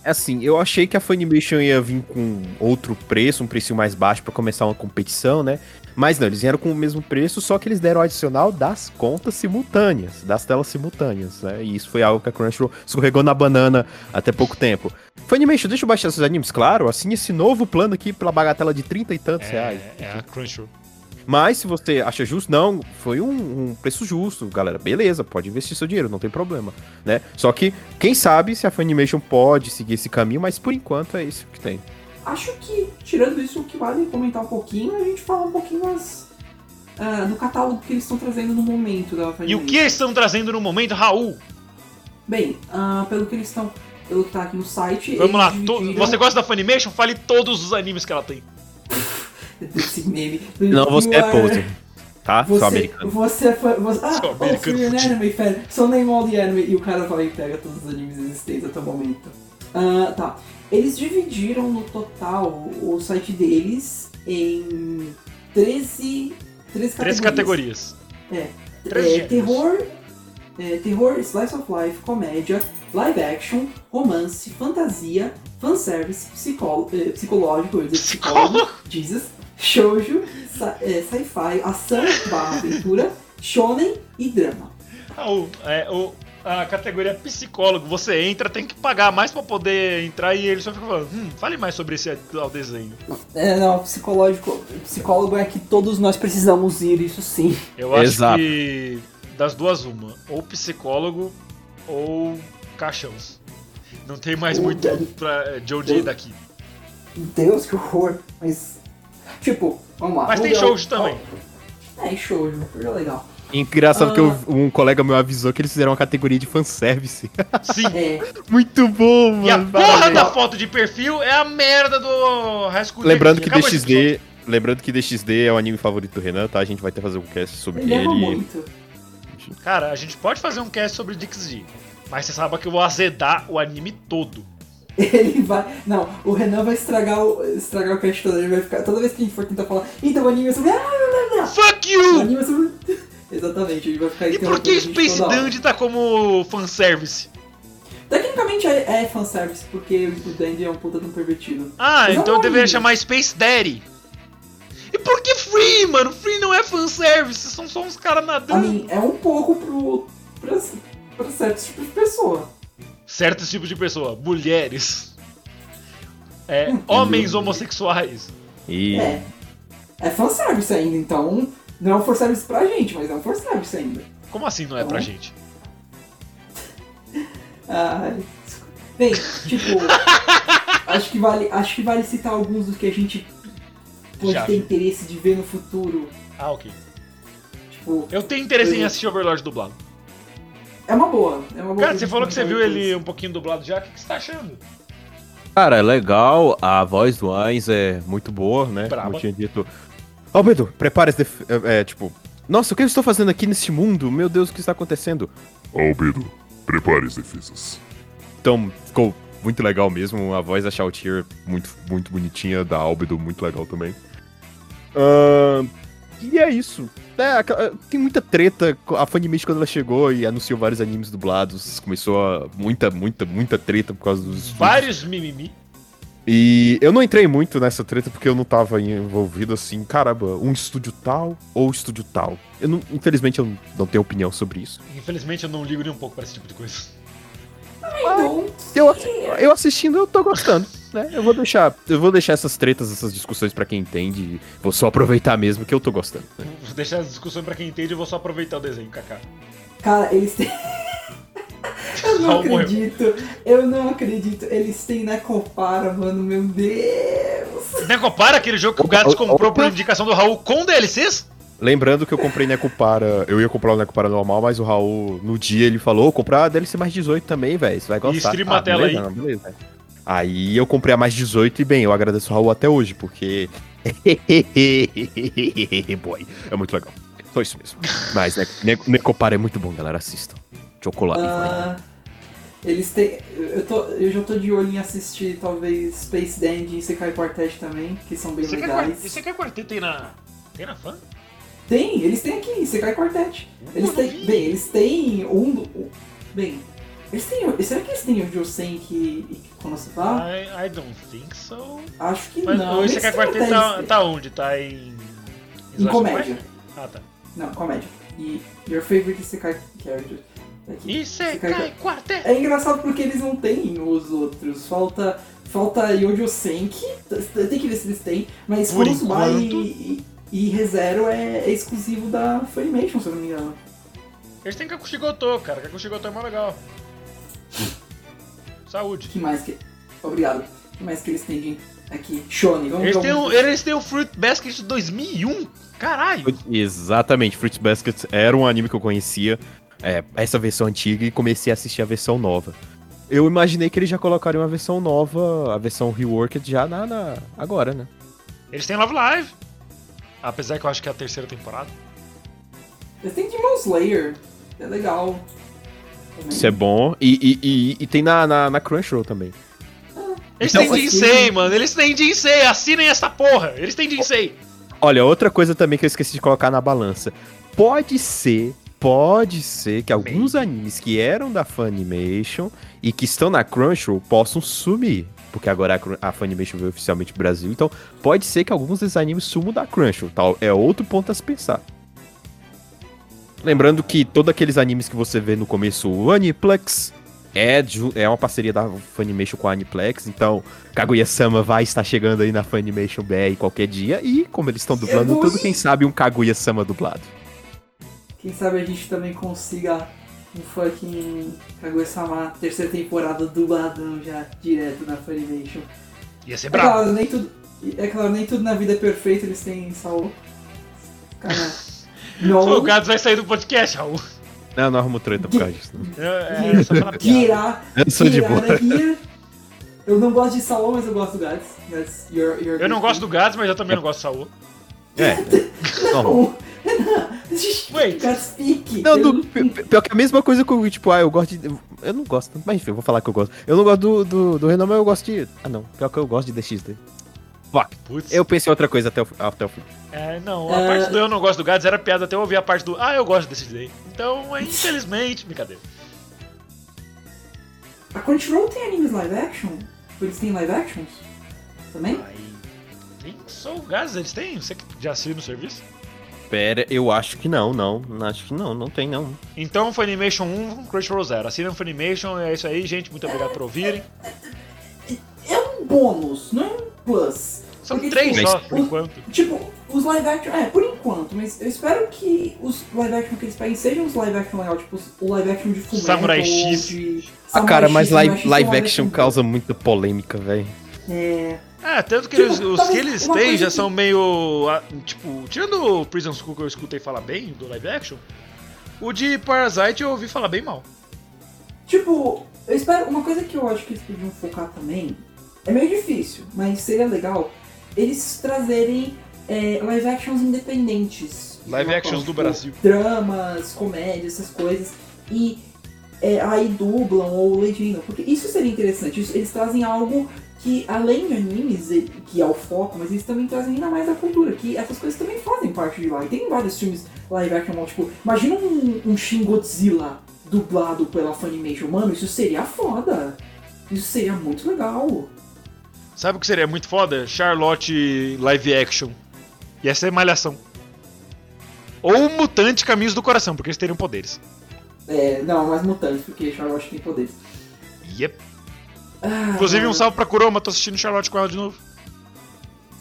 Assim, eu achei que a Funimation ia vir com outro preço, um preço mais baixo pra começar uma competição, né? Mas não, eles vieram com o mesmo preço, só que eles deram o adicional das contas simultâneas, das telas simultâneas, né? E isso foi algo que a Crunchyroll escorregou na banana até pouco tempo. Funimation, deixa eu baixar esses animes, claro, assim esse novo plano aqui pela bagatela de 30 e tantos reais. É, é a Crunchyroll. Mas se você acha justo, não, foi um, um, preço justo, galera. Beleza, pode investir seu dinheiro, não tem problema, né? Só que, quem sabe se a Funimation pode seguir esse caminho, mas por enquanto é isso que tem. Acho que, tirando isso, o que vale comentar um pouquinho, a gente fala um pouquinho mais uh, do catálogo que eles estão trazendo no momento da Funimation. E o que eles estão trazendo no momento, Raul? Bem, uh, pelo que eles estão. Pelo que tá aqui no site. Vamos lá, dividiram... você gosta da Funimation? Fale todos os animes que ela tem. desse meme. Não, você é poser. Tá? Você, Sou americano. Você foi. Você, ah, Sou oh, americano an fudido. anime fan. So name all the anime. E o cara vai e pega todos os animes existentes até o momento. Ah, tá. Eles dividiram no total o site deles em 13, 13 Três categorias. categorias. É, é, terror, é, terror, slice of life, comédia, live action, romance, fantasia, fanservice, psicó é, psicológico, eu dizer psicólogo? Jesus, shoujo, é, sci-fi, ação barra aventura, shonen e drama. Raul, é, o, a categoria psicólogo, você entra, tem que pagar mais pra poder entrar e ele só fica falando, hum, fale mais sobre esse ao desenho. É, não, psicológico, psicólogo é que todos nós precisamos ir, isso sim. Eu acho Exato. que das duas uma, ou psicólogo ou caixões. Não tem mais muito pra, de onde ir daqui. Deus, que horror, mas... Tipo, vamos lá. Mas tem ver shoujo o- também. É, shoujo, é legal. Engraçado Ah. que eu- um colega meu avisou que eles fizeram uma categoria de fanservice. Sim. É, Muito bom, mano. E a porra parabéns. da foto de perfil é a merda do High School Lembrando que DXD. Lembrando que DXD é o anime favorito do Renan, tá? A gente vai ter que fazer um cast sobre ele muito. Cara, a gente pode fazer um cast sobre DXD. Mas você sabe que eu vou azedar o anime todo. Ele vai. Não, o Renan vai estragar o, estragar o cast todo. Ele vai ficar. Toda vez que a gente for tentar falar, então o anime é sobre. Ah. Fuck O you! anime é sobre. Exatamente, ele vai ficar E por que Space. Dandy tá como fanservice? Tecnicamente é, é fanservice, porque o Dandy é um puta de um pervertido. Ah, Mas é então eu deveria chamar Space Daddy. E por que Free, mano? Free não é fanservice, são só uns caras A nadando. mim, é um pouco pro. pra, pra certos tipos de pessoa. Certos tipos de pessoa, mulheres. É, homens homossexuais. E É. É fanservice ainda, então. Não é um fanservice pra gente, mas é um fanservice ainda. Como assim não é pra Hum. gente? Ai, Bem, tipo, acho que vale, acho que vale citar alguns dos que a gente pode Já ter vi. interesse de ver no futuro. Ah, ok. Tipo, Eu tenho interesse em Eu- assistir Overlord dublado. é uma boa, é uma boa. Cara, pra você falou que você viu ele um pouquinho dublado já, o que que você tá achando? Cara, é legal, a voz do Ainz é muito boa, né? Braba. Como eu tinha dito. Albedo, prepare esse. def- É, é, tipo. Nossa, o que eu estou fazendo aqui nesse mundo? Meu Deus, o que está acontecendo? Albedo, prepare as defesas. Então, ficou muito legal mesmo. A voz da Shoutier muito, muito bonitinha, da Albedo muito legal também. Ahn, e é isso. É, aquela- tem muita treta. A Funimation, quando ela chegou e anunciou vários animes dublados, começou a, muita, muita, muita treta por causa dos. Vários mimimi. E eu não entrei muito nessa treta porque eu não tava envolvido assim, caramba, um estúdio tal ou estúdio tal. Eu não, infelizmente eu não tenho opinião sobre isso. Infelizmente eu não ligo nem um pouco pra esse tipo de coisa. Eu, eu assistindo eu tô gostando, né? Eu vou deixar, eu vou deixar essas tretas, essas discussões pra quem entende, e vou só aproveitar mesmo que eu tô gostando. né? Vou deixar essa discussão pra quem entende, eu vou só aproveitar o desenho, Kaká. cara, eles têm. Eu não Raul morreu. acredito, eu não acredito. Eles têm Necopara, mano, meu Deus. Necopara, aquele jogo que o opa. comprou por indicação do Raul com DLCs? Lembrando que eu comprei Necopara, eu ia comprar o Necopara normal, mas o Raul, no dia, ele falou, comprar a DLC mais 18 também, velho, você vai gostar. streama a tela beleza, aí. não, beleza. Aí eu comprei a mais 18 e, bem, eu agradeço o Raul até hoje, porque... Boy, é muito legal. Só isso mesmo. Mas ne ne Necopara é muito bom, galera, assistam. Chocolate. Ah, eles têm. Eu, tô, eu já tô de olho em assistir talvez Space Dandy e Sekai Quartet também, que são bem quer, legais. quar- você quer quarteto tem na. Tem na fã? Tem, eles têm aqui, Sekai Quartet. Eles Eu têm. Bem, eles têm um. Bem. Eles têm. Será que eles têm o Josen que, que Konosuba? I, I don't think so. Acho que Mas não. o eles têm Quartet tá, eles- tá onde? Tá em. Em comédia. Ah, tá. Não, comédia. E Your Favorite Isekai Character. Aqui. Isekai Quartet. É engraçado porque eles não têm os outros. Falta. Falta Yojo Senki. Tem que ver se eles têm. Mas Por enquanto. e, e, e ReZero é, é exclusivo da Funimation, se eu não me engano. Eles têm Kakushigoto, cara. Kakushigoto é mó legal. Saúde. Que mais que. Obrigado. O que mais que eles têm de aqui? Shone, vamos Eles têm, o, eles têm o Fruit Basket de 2001. Caralho. Exatamente, Fruits Basket era um anime que eu conhecia, é, essa versão antiga, e comecei a assistir a versão nova. Eu imaginei que eles já colocariam a versão nova, a versão reworked já na, na- agora, né? Eles têm Love Live. Apesar que eu acho que é a terceira temporada. Eles têm Demon Slayer. É legal. Também. Isso é bom. E, e, e, e tem na, na, na Crunchyroll também. Eles Então, têm assim- Jinsei, mano. Eles têm Jinsei. Assinem essa porra. Eles têm Jinsei. Olha, outra coisa também que eu esqueci de colocar na balança. Pode ser, pode ser que alguns animes que eram da Funimation e que estão na Crunchyroll possam sumir. Porque agora a, Funimation veio oficialmente pro Brasil, então pode ser que alguns desses animes sumam da Crunchyroll, tal. É outro ponto a se pensar. Lembrando que todos aqueles animes que você vê no começo, o Aniplex, é, é uma parceria da Funimation com a Aniplex, então Kaguya-sama vai estar chegando aí na Funimation BR qualquer dia, e como eles estão dublando vou tudo, quem sabe um Kaguya-sama dublado. Quem sabe a gente também consiga um fucking Kaguya-sama terceira temporada dubladão já direto na Funimation. Ia ser É brabo. claro, nem tudo, é claro, nem tudo na vida é perfeito, eles têm Saul. Cara, O não. Gads vai sair do podcast, Raul. Não, não arrumo treta por causa disso. Não. É, é só. Kira, Eu sou de boa. Kira. Eu não gosto de Saul, mas eu gosto do Gads. Eu não gosto do Gads, mas eu também não gosto do Saul. É. Não, Wait. Speak. não do- pi- pi- pior que é a mesma coisa que tipo, ah, eu gosto de. Eu não gosto tanto, mas enfim, eu vou falar que eu gosto. Eu não gosto do, do, do Renan, mas eu gosto de. Ah, não. Pior que eu gosto de DXD. Fuck. Putz. Eu pensei em outra coisa até o, até o fim. É, não, a É. parte do eu não gosto do Gads era piada até eu ouvir a parte do ah, eu gosto desse daí. Então, é, infelizmente, brincadeira. A Crunchyroll tem animes live action? Eles têm live actions? Também? Aí. Tem só o Gads, eles têm? Você que já assina o serviço? Pera, eu acho que não, não. Acho que não, não tem não. Então, Funimation 1, Crunchyroll 0. Assinem o Funimation, é isso aí, gente. Muito obrigado por ouvirem. É um bônus, não é um plus. São Porque, três tipo, só, por o- enquanto. Tipo, os live action. É, por enquanto, mas eu espero que os live action que eles peguem sejam os live action legal, tipo o live action de Fullmetal Samurai X. de. Ah, Samurai cara, X, mas live, live são action causa muita polêmica, velho. É. É, tanto que Tipo, eles- os que eles têm já que- são meio. ah, Tipo, tirando o Prison School que eu escutei falar bem, do live action, o de Parasite eu ouvi falar bem mal. Tipo, eu espero. Uma coisa que eu acho que eles podiam focar também. É meio difícil, mas seria legal eles trazerem é, live actions independentes. Live actions do tipo, Brasil. Dramas, comédias, essas coisas. E é, aí dublam ou legendam. Porque isso seria interessante. Isso- eles trazem algo que, além de animes, e- que é o foco, mas eles também trazem ainda mais da cultura. Que essas coisas também fazem parte de lá. E tem vários filmes live action, tipo, imagina um, um Shin Godzilla dublado pela Funimation. Mano, isso seria foda. Isso seria muito legal. Sabe o que seria muito foda? Charlotte live action. Ia ser malhação. Ou Mutante Caminhos do Coração, porque eles teriam poderes. É, não, mais mutantes, porque Charlotte tem poderes. Yep. Ah, Inclusive, um salve pra Kuroma, tô assistindo Charlotte com ela de novo.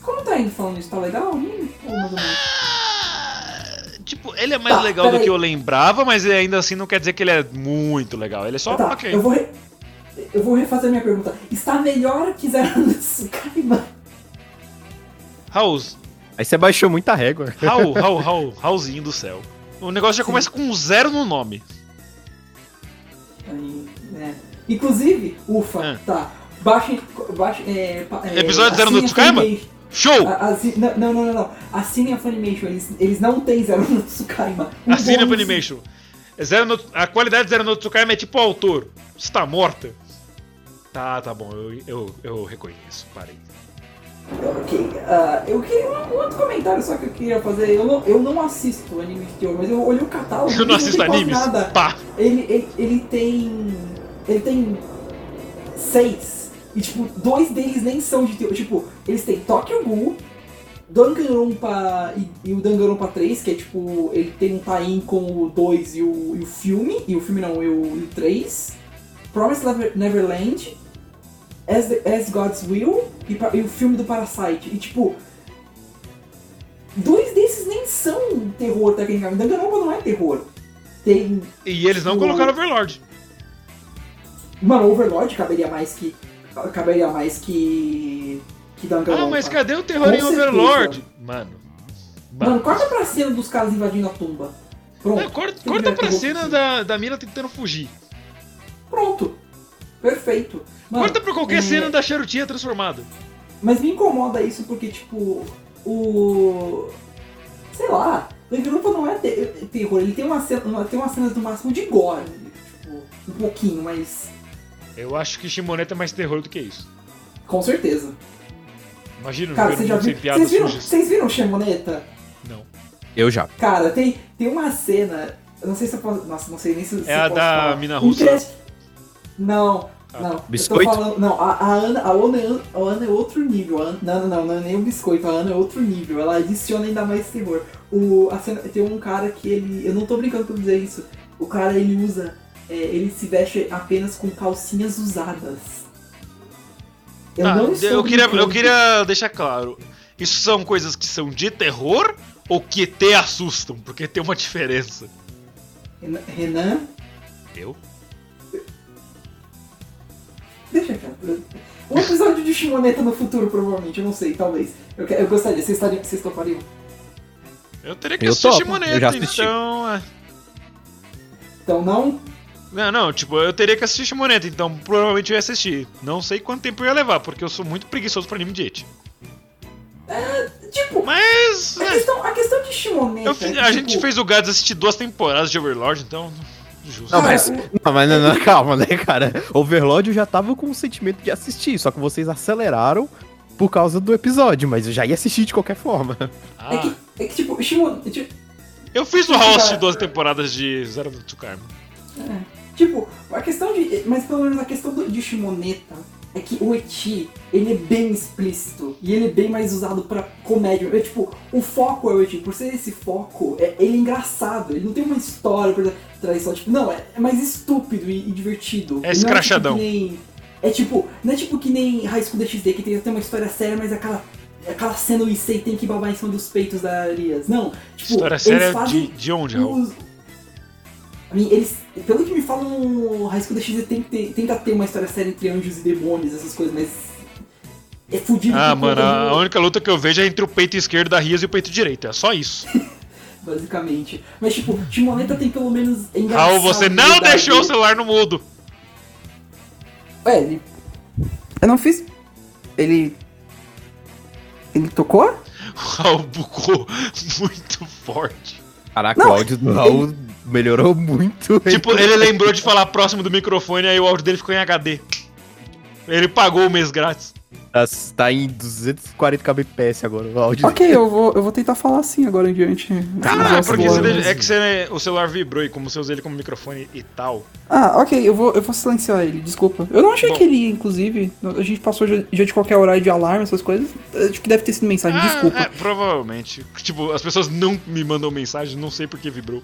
Como tá indo falando isso? Tá legal? Hum, ou menos? Ah, Tipo, ele é mais Tá, legal do peraí. que eu lembrava, mas ainda assim não quer dizer que ele é muito legal. Ele é só tá, ok. eu vou, re- eu vou refazer minha pergunta. Está melhor que Zero no Tsukaima? Raul, Aí você baixou muita régua. Raul, Raul, Raul, Raulzinho do céu. O negócio já começa com um zero no nome. Aí, né? Inclusive, ufa, Ah. tá. Baixem. baixem é, é, Episódio Zero no assinem a Tsukaima? Show! A- assi- não, não, não, não. Assinem a Funimation, eles, eles não têm Zero no Tsukaima. Um Assina a Funimation. É Zero no- a qualidade de Zero no Tsukaima é tipo o autor. Está morta. Tá, tá bom, eu, eu, eu reconheço, parei. Ok, ah, eu queria um outro comentário só que eu queria fazer. Eu não, eu não assisto animes de mas eu olhei o catálogo Eu não assisto animes. Nada. Pá! Ele, ele, ele tem. Ele tem seis. E tipo, dois deles nem são de terror. Tipo, eles têm Tokyo Ghoul, Danganronpa e, e o Danganronpa 3, que é tipo, ele tem um tie-in com o 2 e o, e o filme, e o filme não, e o, e o 3. Promised Never- Neverland, As, the- As God's Will e, e o filme do Parasite. E tipo, dois desses nem são terror tecnicamente. Danganronpa não é terror. Tem. E eles não O- colocaram Overlord. Mano, Overlord caberia mais que. Caberia mais que. Que Danganronpa. Ah, mas cadê o terror Com em Overlord? certeza. Mano. Mano, Mano. corta pra cena dos caras invadindo a tumba. Pronto. Não, corta, Tem corta pra cena da, da mina tentando fugir. Pronto. Perfeito. Mano, corta pra qualquer é, cena da charutinha transformada. Mas me incomoda isso porque, tipo, o. Sei lá, Danganronpa não é te- terror, ele tem uma cena, tem umas cenas no máximo de gore. Tipo, um pouquinho, mas. Eu acho que Shimoneta é mais terror do que isso. Com certeza. Imagina Cara, um vocês já viram. Vocês viram, vocês viram Shamoneta? Não. Eu já. Cara, tem, tem uma cena. Eu não sei se eu posso. Nossa, não sei nem se, se É eu a posso da falar. mina russa? Não, Ah, não. Eu Biscoito? tô falando. Não, a, a Ana, a, Ana, é- a Ana é outro nível. Ana- não, não, não, não é nem o biscoito. A Ana é outro nível. Ela adiciona ainda mais terror. O, a cena- tem um cara que ele. Eu não tô brincando por dizer isso. O cara ele usa. É, ele se veste apenas com calcinhas usadas. Eu Ah, não estou eu, queria, eu queria deixar claro. Isso são coisas que são de terror ou que te assustam? Porque tem uma diferença. Renan- Eu? deixa quieto. Um episódio de Shimoneta no futuro, provavelmente. Eu não sei, talvez. Eu, eu gostaria. Vocês, estariam, vocês topariam? Eu teria que Eu assistir topo, Shimoneta, eu já assisti. então. é. Então não. Não, não, tipo, eu teria que assistir Shimoneta, então provavelmente eu ia assistir. Não sei quanto tempo eu ia levar, porque eu sou muito preguiçoso pra anime de eti. Tipo, Mas. a é, questão, a questão de Shimoneta. eu fi- é a gente tipo, fez o Gads assistir duas temporadas de Overlord, então. Justo. Não, mas, não, mas não, não, calma, né, cara? Overlord eu já tava com o sentimento de assistir, só que vocês aceleraram por causa do episódio, mas eu já ia assistir de qualquer forma. Ah, É que, é que tipo, Shimoneta. Tipo, eu fiz o House assistir duas temporadas de Zero do Tsukarma. é, tipo, a questão de. Mas pelo menos a questão do- de Shimoneta é que o Eti, ele é bem explícito. E ele é bem mais usado pra comédia. É tipo, o foco é o Eti. Por ser esse foco, é, ele é engraçado. Ele não tem uma história por trás só. Tipo, não, é, é mais estúpido e, e divertido. É escrachadão. tipo que nem- é tipo, não é tipo que nem High School DxD, que tem, tem uma história séria, mas aquela. Aquela cena o Issei tem que babar em cima dos peitos da Arias. Não, tipo, História eles séria fazem de, de onde, os- eles, pelo que me falam, o High School DxD tem que ter, tenta ter uma história séria entre anjos e demônios, essas coisas, mas é fudido Ah, mano, a do- única luta que eu vejo é entre o peito esquerdo da Rias e o peito direito. É só isso. basicamente. Mas tipo, Timoneta tem pelo menos é. Raul, você não deixou o celular no mudo. Ué, ele Eu não fiz Ele Ele tocou? O Raul bucou muito forte. Caraca, Não, o áudio do Raul melhorou muito. Tipo, ele lembrou de falar próximo do microfone, aí o áudio dele ficou em HD. Ele pagou o mês grátis. tá, tá em 240 kbps agora o áudio. Ok, eu vou, eu vou tentar falar assim agora em diante. Ah, porque o você é que você- o celular vibrou e como você usa ele como microfone e tal. Ah, ok, eu vou, eu vou silenciar ele, desculpa. Eu não achei Bom. que ele ia, inclusive. A gente passou já, já de qualquer horário de alarme, essas coisas. Acho que deve ter sido mensagem, Ah, desculpa. é, provavelmente. Tipo, as pessoas não me mandam mensagem, não sei por que vibrou.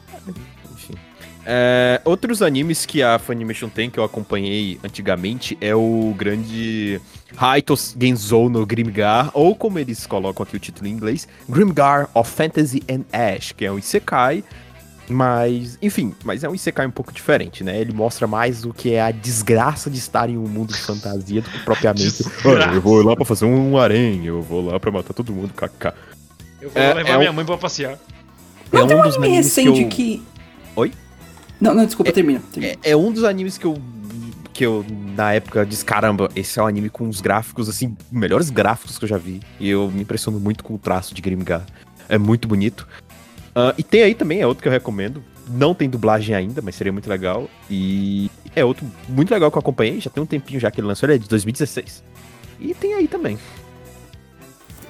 É, outros animes que a Funimation tem, que eu acompanhei antigamente, é o grande Haito Genzou no Grimgar, ou como eles colocam aqui o título em inglês, Grimgar of Fantasy and Ash, que é um Isekai, mas, enfim, mas é um Isekai um pouco diferente, né? Ele mostra mais o que é a desgraça de estar em um mundo de fantasia do que propriamente. "Ah, eu vou lá pra fazer um harém, eu vou lá pra matar todo mundo, kkk. Eu vou É- levar é minha um- mãe pra passear. É Não, tem um dos anime recente eu- que, Oi? Não, não, desculpa, termina. termina. É, é um dos animes que eu. Que eu, na época, disse: caramba, esse é um anime com os gráficos, assim, melhores gráficos que eu já vi. E eu me impressiono muito com o traço de Grimgar. É muito bonito. Ah, e tem aí também, é outro que eu recomendo. Não tem dublagem ainda, mas seria muito legal. E é outro muito legal que eu acompanhei. Já tem um tempinho já que ele lançou, ele é de 2016. E tem aí também.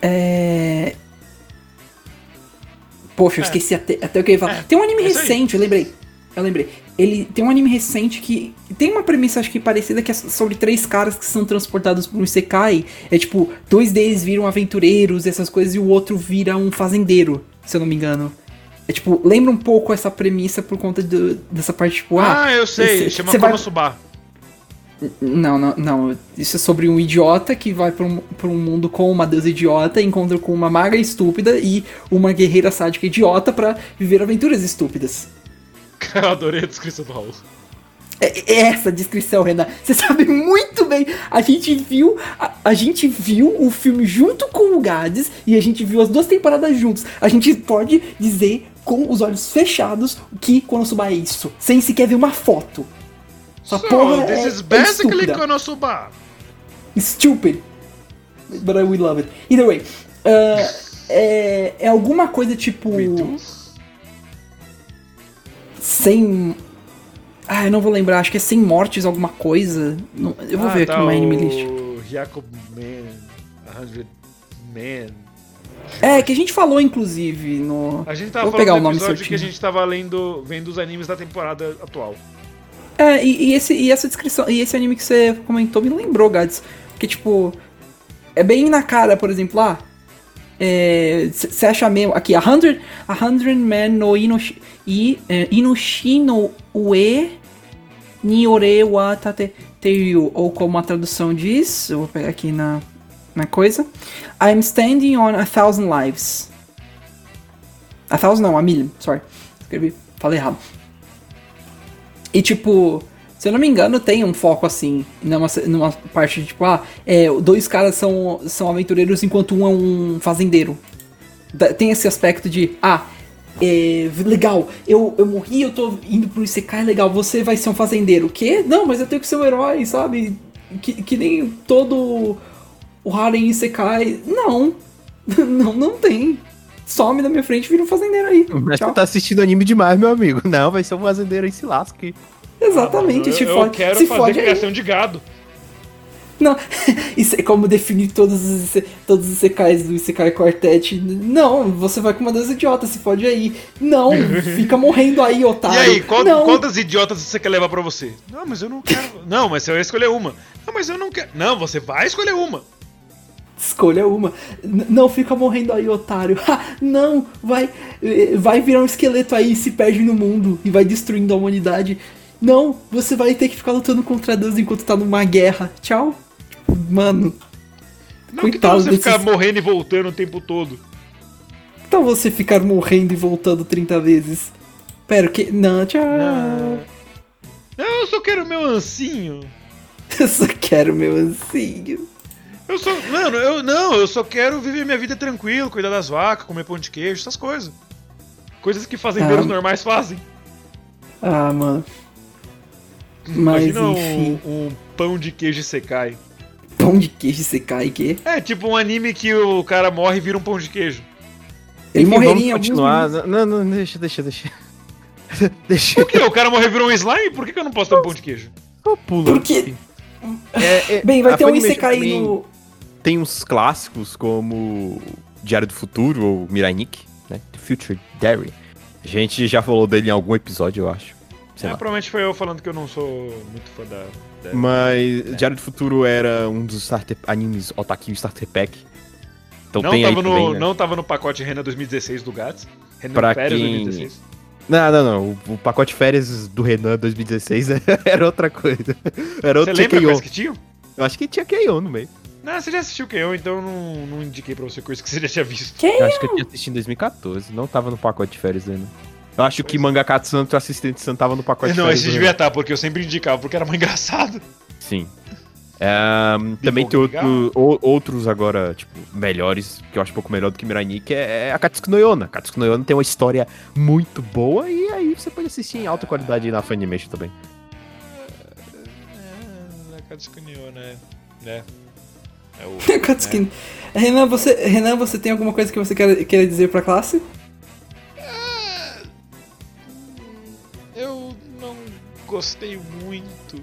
É. Poxa, eu É. esqueci até, até o que eu ia falar. Tem um anime é recente, eu lembrei. Eu lembrei. ele tem um anime recente que tem uma premissa, acho que parecida, que é sobre três caras que são transportados por um Isekai. É tipo, dois deles viram aventureiros, essas coisas, e o outro vira um fazendeiro, se eu não me engano. É tipo, lembra um pouco essa premissa por conta do- dessa parte, tipo, ah. Ah, eu sei, cê- chama vai- Konosuba. Não, não, não. Isso é sobre um idiota que vai pra um, pra um mundo com uma deusa idiota, encontra com uma maga estúpida e uma guerreira sádica idiota pra viver aventuras estúpidas. Eu adorei a descrição do Raul. É, é essa a descrição, Renan. Você sabe muito bem. A gente viu. A, a gente viu o filme junto com o Gades e a gente viu as duas temporadas juntos. A gente pode dizer com os olhos fechados que Konosuba é isso. Sem sequer ver uma foto. Essa So, porra this é, is é basically estúpida. Konosuba. Stupid. But I will love it. Either way. uh, é, é alguma coisa tipo. We do? Sem. Ah, eu não vou lembrar. Acho que é sem mortes, alguma coisa. Não- eu vou Ah, ver tá, aqui no Anime List. o Jacob Man, 100 Man. É, que a gente falou, inclusive, no. A gente tava Vou pegar o nome episódio que certinho. a gente tava lendo, vendo os animes da temporada atual. É, e, e esse, e essa descrição. E esse anime que você comentou me lembrou, Gads. Porque, tipo. É bem na cara, por exemplo, lá. Você acha mesmo. Aqui, a Hundred, a hundred Man no Inoshi. I, é, Inoshi no Ue Niore wa Tate Teiryu. Ou como a tradução diz. Eu vou pegar aqui na, na coisa. I'm standing on a thousand lives. A thousand não, a million. Sorry. Escrevi. Falei errado. E tipo, se eu não me engano, tem um foco assim, numa, numa parte de tipo, ah, é, dois caras são, são aventureiros enquanto um é um fazendeiro. Tem esse aspecto de, ah, é, legal, eu, eu morri, eu tô indo pro Isekai, legal, você vai ser um fazendeiro. O quê? Não, mas eu tenho que ser um herói, sabe? Que, que nem todo o Harem Isekai. Não, não, não tem. Some da minha frente e vira um fazendeiro aí. Mas Tchau. você tá assistindo anime demais, meu amigo. Não, vai ser um fazendeiro aí, se lasque. Exatamente, eu, te eu fode. quero se fazer fode aí. criação de gado. Não, isso é como definir todos os, todos os Isekais do Isekai Quartet. Não, você vai com uma das idiotas, se pode aí. Não, fica morrendo aí, E otário. aí, qual- não, quantas idiotas você quer levar pra você? Não, mas eu não quero. Não, mas você vai escolher uma. Não, mas eu não quero. Não, você vai escolher uma. escolha uma. N- não, fica morrendo aí, otário. Ha, não, vai, eh, vai virar um esqueleto aí e se perde no mundo e vai destruindo a humanidade. Não, você vai ter que ficar lutando contra Deus enquanto tá numa guerra. Tchau. Mano, Não, que Coitado tal você ficar desses- morrendo e voltando o tempo todo? então você ficar morrendo e voltando 30 vezes. Pera, o que? Não, tchau. Não. Não, eu só quero meu ancinho. Eu só quero meu ancinho. Eu só. Mano, eu não, eu só quero viver minha vida tranquilo, cuidar das vacas, comer pão de queijo, essas coisas. Coisas que fazendeiros Ah. normais fazem. Ah, mano. Mas Imagina um, enfim. um pão de queijo secai. Pão de queijo você cai, que? É tipo um anime que o cara morre e vira um pão de queijo. Ele Enfim, morreria vamos em continuar. Não, não, deixa, deixa, deixa. deixa. Por que? O cara morreu e virou um slime? Por que, que eu não posso ter um pão de queijo? Eu pulo. Porque- É, é, Bem, vai ter um Isekai no. Tem uns clássicos como Diário do Futuro ou Mirai Nikki, né? The Future Diary. A gente já falou dele em algum episódio, eu acho. Sei É, lá. provavelmente foi eu falando que eu não sou muito fã da. da- Mas Diário do Futuro era um dos starter, animes Otaku Starter Pack. Então não, tem aí tava no, também, né? não tava no pacote Rena 2016 do Gats. Renan Pra Férias quem- 2016. Não, não, não. O, o pacote férias do Renan 2016 era outra coisa. Era Você outro lembra Keion. quais que tinham? Eu acho que tinha Keion no meio. Não, você já assistiu o Keion, então eu não, não indiquei pra você coisa que você já tinha visto. Que? Eu acho que eu tinha assistido em 2014. Não tava no pacote de férias ainda. Eu acho que Mangaka Santo, assistente Santo, tava no pacote de não, esse devia estar, porque eu sempre indicava, porque era mais engraçado. Sim. Ahn, também tem outro, ou- outros agora, tipo, melhores, que eu acho um pouco melhor do que Mirai Nikki, é, é a Katsuki no Yona. A Katsuki no Yona tem uma história muito boa e aí você pode assistir em alta qualidade na Funimation também. É, Katsuki Nyo, né? É. É o. Katsuki. Renan, você, Renan, você tem alguma coisa que você quer, quer dizer pra classe? Gostei muito.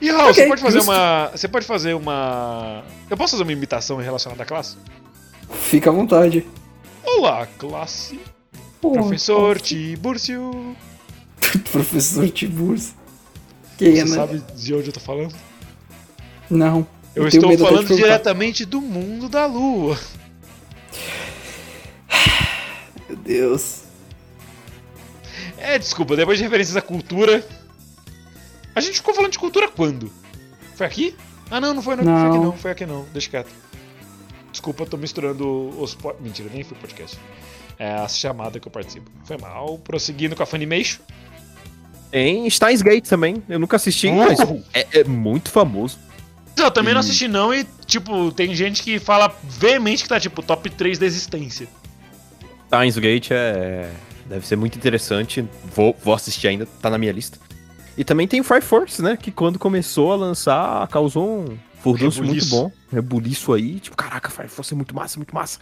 E Raul, você Ok, pode fazer justo. uma. Você pode fazer uma. Eu posso fazer uma imitação relacionada à classe? Fica à vontade. Olá, classe. Pô, Professor Tiburcio. Professor Tiburcio. Que, Você né? sabe de onde eu tô falando? Não. Eu, tenho estou de falando diretamente do mundo da lua. Meu Deus. É, desculpa, depois de referências à cultura. A gente ficou falando de cultura quando? Foi aqui? Ah, não, não foi, não, foi aqui Não. não, foi aqui não, deixa quieto. Desculpa, eu tô misturando os. po- Mentira, nem foi podcast. É a chamada que eu participo. Foi mal. Prosseguindo com a Funimation. Tem Steins Gate também. Eu nunca assisti, mas Uh! é, é muito famoso. Eu também não E- assisti não e, tipo, tem gente que fala veemente que tá, tipo, top 3 da existência. Steins Gate é. Deve ser muito interessante. Vou, vou assistir ainda, tá na minha lista. E também tem Fire Force, né? Que quando começou a lançar, causou um furdunço muito bom. Rebuliço aí. Tipo, caraca, Fire Force é muito massa, muito massa.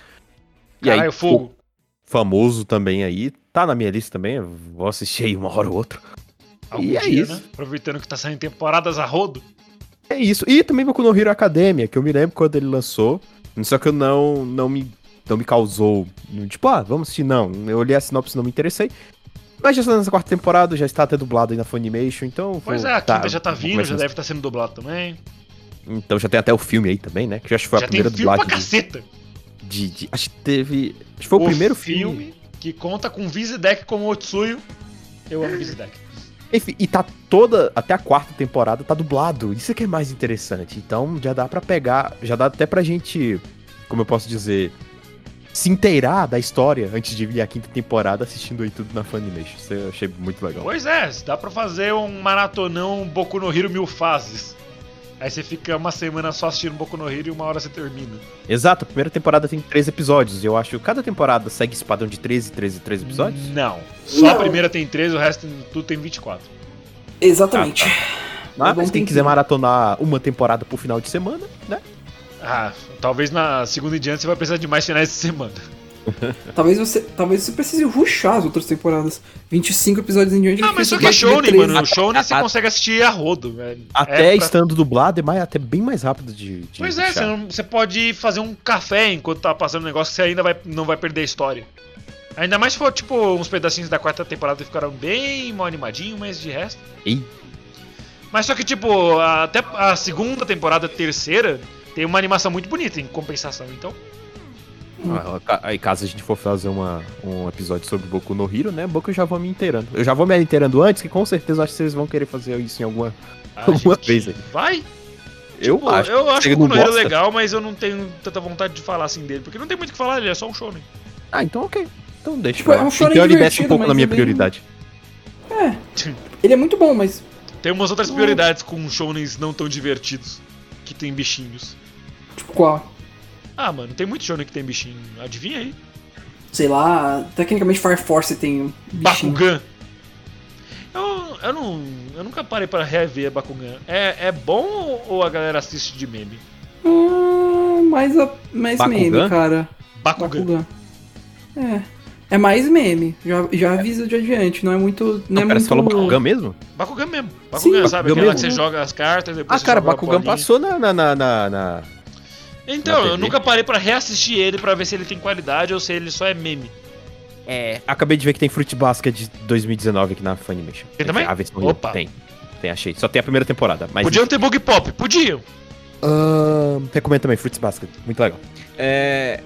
E Caralho, aí, fogo. famoso também aí. Tá na minha lista também. Vou assistir aí uma hora ou outra. Algum e é dia, isso. né? Aproveitando que tá saindo temporadas a rodo. É isso. E também Boku no Hero Academia, que eu me lembro quando ele lançou. Só que eu não, não, me, não me causou. Tipo, ah, vamos assistir. Não. Eu olhei a sinopse e não me interessei. Mas já está nessa quarta temporada, já está até dublado aí na Funimation, então. Pois vou- é, a tá, quinta já tá vindo, já deve estar sendo dublado também. Então já tem até o filme aí também, né? Que eu acho que foi já a tem primeira filme pra dublagem. de- caceta. De, de- acho que teve. Acho que foi o, primeiro filme. que conta com Vizidek como Otsuyo. Eu amo Vizidek. Enfim, e tá toda. Até a quarta temporada tá dublado. Isso que é mais interessante. Então já dá pra pegar. Já dá até pra gente. Como eu posso dizer. Se inteirar da história antes de vir a quinta temporada assistindo aí tudo na Funimation. Isso eu achei muito legal. Pois é, dá pra fazer um maratonão Boku no Hero mil fases. Aí você fica uma semana só assistindo Boku no Hero e uma hora você termina. Exato, a primeira temporada tem 13 episódios. Eu acho que cada temporada segue esse padrão de 13, 13, 13 episódios. Não. Só a Não. primeira tem 13, o resto tem- tudo tem 24. Exatamente. Mas bom quem tempinho. quiser maratonar uma temporada por final de semana, né? Ah, talvez na segunda em diante você vai precisar de mais finais de semana. Talvez você, talvez você precise rushar as outras temporadas. 25 episódios em diante. Não, mas porque isso aqui é ter mano. No Shounen você a- consegue assistir a rodo, velho. Até É pra- estando dublado é mais, até bem mais rápido de. de Pois é, você, não- você pode fazer um café enquanto tá passando o negócio que você ainda vai, não vai perder a história. Ainda mais se for, tipo, uns pedacinhos da quarta temporada que ficaram bem mal animadinhos, mas de resto. Ih. Mas só que, tipo, até a segunda temporada, terceira, tem uma animação muito bonita em compensação, então. Ah, Aí caso a gente for fazer uma, um episódio sobre Boku no Hero, né? Boku eu já vou me inteirando. Eu já vou me inteirando antes, que com certeza eu acho que vocês vão querer fazer isso em alguma. a Alguma vez aí. Vai? Eu Tipo, acho. Eu acho que o Boku no Hero legal, mas eu não tenho tanta vontade de falar assim dele, porque não tem muito o que falar, ele é só um shounen. Ah, então ok. Então deixa. Tipo, pra é um shonen então ele desce um pouco na minha é bem- prioridade. Ele é muito bom, mas. Tem umas outras Hum. prioridades com shounens não tão divertidos, que tem bichinhos. Tipo, qual? Ah, mano, tem muito shonen que tem bichinho. Adivinha aí. Sei lá, tecnicamente Fire Force tem bichinho. Bakugan. Eu, eu, não, eu nunca parei pra rever Bakugan. É, é bom ou a galera assiste de meme? Hum, mais, a, mais Bakugan? meme, cara. Bakugan. Bakugan. É. É mais meme. Já, já avisa de adiante. Não é muito. Não, Não, é pera, muito... você falou Bakugan mesmo? Bakugan mesmo. Bakugan, Sim, sabe? Bakugan Aquela que mesmo. você joga as cartas, depois Ah, você cara, Bakugan passou na, na, na- na- Então, eu nunca parei pra reassistir ele pra ver se ele tem qualidade ou se ele só é meme. É. Acabei de ver que tem Fruit Basket de 2019 aqui na Funimation. Tem também? A versão Opa. Tem. Tem, achei. Só tem a primeira temporada. Mas Podiam ter bug pop, podiam. Ahn, recomendo também, Fruits Basket, muito legal. É...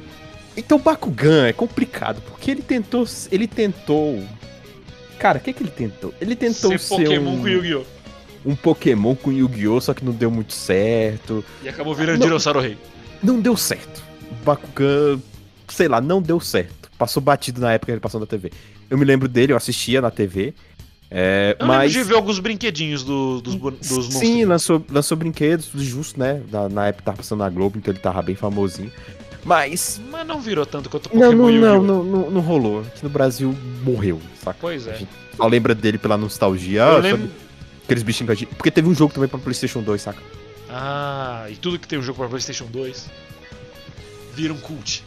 Então Bakugan é complicado, porque ele tentou. Ele tentou. Cara, o que, que ele tentou? Ele tentou ser ser, Pokémon um, com Yu-Gi-Oh! um Pokémon com Yu-Gi-Oh! Só que não deu muito certo. E acabou virando Não. Dinossauro Rei. Não deu certo. O Bakugan, sei lá, não deu certo. Passou batido na época que ele passou na TV. Eu me lembro dele, eu assistia na TV. É, Eu mas. lembro de ver alguns brinquedinhos do- dos, dos monstros. Sim, lançou, lançou brinquedos, tudo justo, né? Na, na época tava passando na Globo, então ele tava bem famosinho. Mas. Mas não virou tanto quanto Pokémon não, não, não, não, não rolou. Aqui no Brasil morreu, saca? Pois A é. gente só lembra dele pela nostalgia. Eu lembro... Aqueles bichinhos que a gente... Porque teve um jogo também pra PlayStation 2, saca? Ah, e tudo que tem um jogo pra PlayStation 2 vira um cult.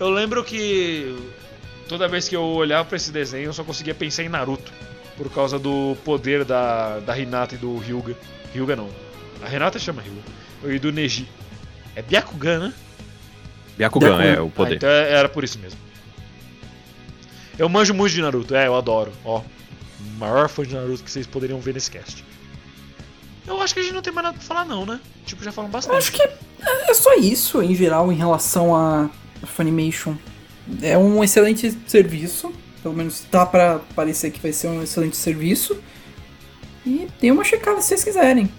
Eu lembro que toda vez que eu olhava pra esse desenho eu só conseguia pensar em Naruto. Por causa do poder da, da Hinata e do Ryuga. Ryuga não. A Renata chama Ryuga. E do Neji. É Byakugan, né? Byakugan Byakugan. é o Ah, poder. então era por isso mesmo. Eu manjo muito de Naruto, é, eu adoro. Ó, maior fã de Naruto que vocês poderiam ver nesse cast. Eu acho que a gente não tem mais nada pra falar, não, né? Tipo, já falam Eu bastante. acho que é, é só isso em geral em relação a Funimation. É um excelente serviço. Pelo menos tá pra parecer que vai ser um excelente serviço. E tem uma checada se vocês quiserem.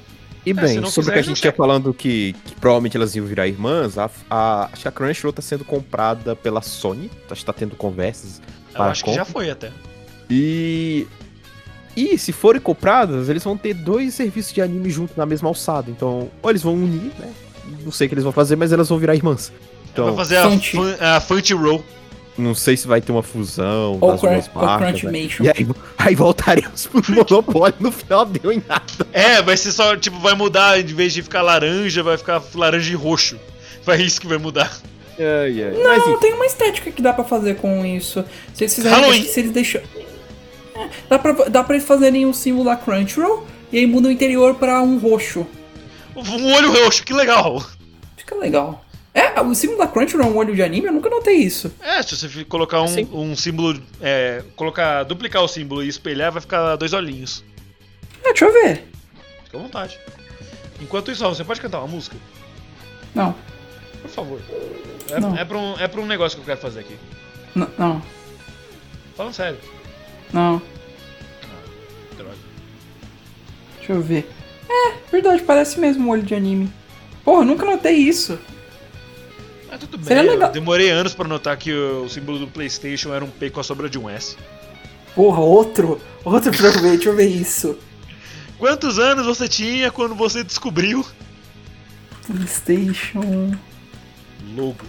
E se bem, não sobre o que a gente quer. ia falando que, que provavelmente elas iam virar irmãs, a, a- acho que a Crunchyroll tá sendo comprada pela Sony, acho que tá tendo conversas. Eu acho que já foi até. E. E se forem compradas, eles vão ter dois serviços de anime junto na mesma alçada. Então, ou eles vão unir, né? Não sei o que eles vão fazer, mas elas vão virar irmãs. Então, vai fazer a, fun, a Roll. não sei se vai ter uma fusão Ou das duas ou marcas. né? E aí, aí voltaremos pro monopólio, no final deu em nada. É, vai ser só, tipo, vai mudar, de vez de ficar laranja, vai ficar laranja e roxo. Vai isso que vai mudar. Ai, ai. Não, Mas tem uma estética que dá pra fazer com isso. Se eles fizerem, se eles deixam. Dá, pra, dá pra eles fazerem um símbolo da Crunchyroll e aí muda o interior pra um roxo. Um olho roxo, que legal. Fica legal. É, o símbolo da Crunchyroll é um olho de anime? Eu nunca notei isso. É, se você colocar um, Sim. um símbolo, é, colocar, duplicar o símbolo e espelhar, vai ficar dois olhinhos. É, deixa eu ver. Fica à vontade. Enquanto isso, você pode cantar uma música? Não, Por favor. Não. É, é, pra um, é pra um negócio que eu quero fazer aqui. n- não, Falando sério. Não. Droga. Deixa eu ver. É, verdade, parece mesmo um olho de anime. Porra, eu nunca notei isso. Mas tudo bem, Seria eu legal. demorei anos pra notar que o, símbolo do Playstation era um P com a sombra de um S. Porra, outro. Outro pra eu ver, deixa eu ver isso. Quantos anos você tinha quando você descobriu? PlayStation. Logo.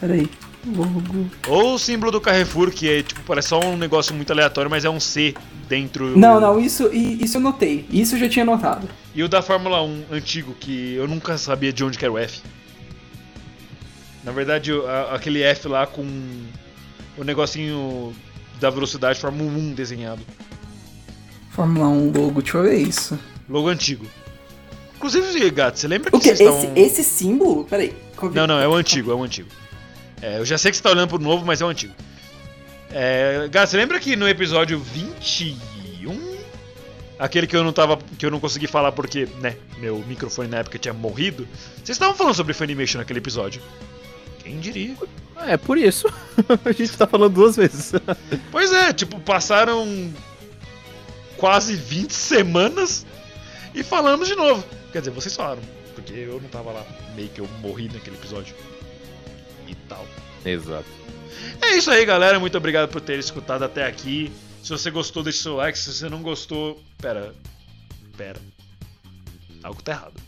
Peraí. Logo. Ou o símbolo do Carrefour, que é tipo, parece só um negócio muito aleatório, mas é um C dentro. Não, não, isso, isso eu notei. Isso eu já tinha notado. E o da Fórmula 1 antigo, que eu nunca sabia de onde que era o F. Na verdade, aquele F lá com o negocinho da velocidade Fórmula 1 desenhado. Fórmula 1 logo, deixa eu ver isso. Logo antigo. Inclusive, Gato, você lembra que O que? Esse, estão... esse símbolo? Peraí. Não, não, é o antigo, é o antigo. É, eu já sei que você tá olhando pro novo, mas é o antigo. É, Gato, você lembra que no episódio 21... Aquele que eu não tava. que eu não consegui falar porque, né, meu microfone na época tinha morrido. Vocês estavam falando sobre Funimation naquele episódio. Quem diria? é por isso. a gente tá falando duas vezes. Pois é, tipo, passaram quase 20 semanas e falamos de novo. Quer dizer, vocês falaram, porque eu não tava lá, meio que eu morri naquele episódio. E tal. Exato. É isso aí, galera. Muito obrigado por ter escutado até aqui. Se você gostou, deixe seu like. Se você não gostou, pera. Pera. Algo tá errado.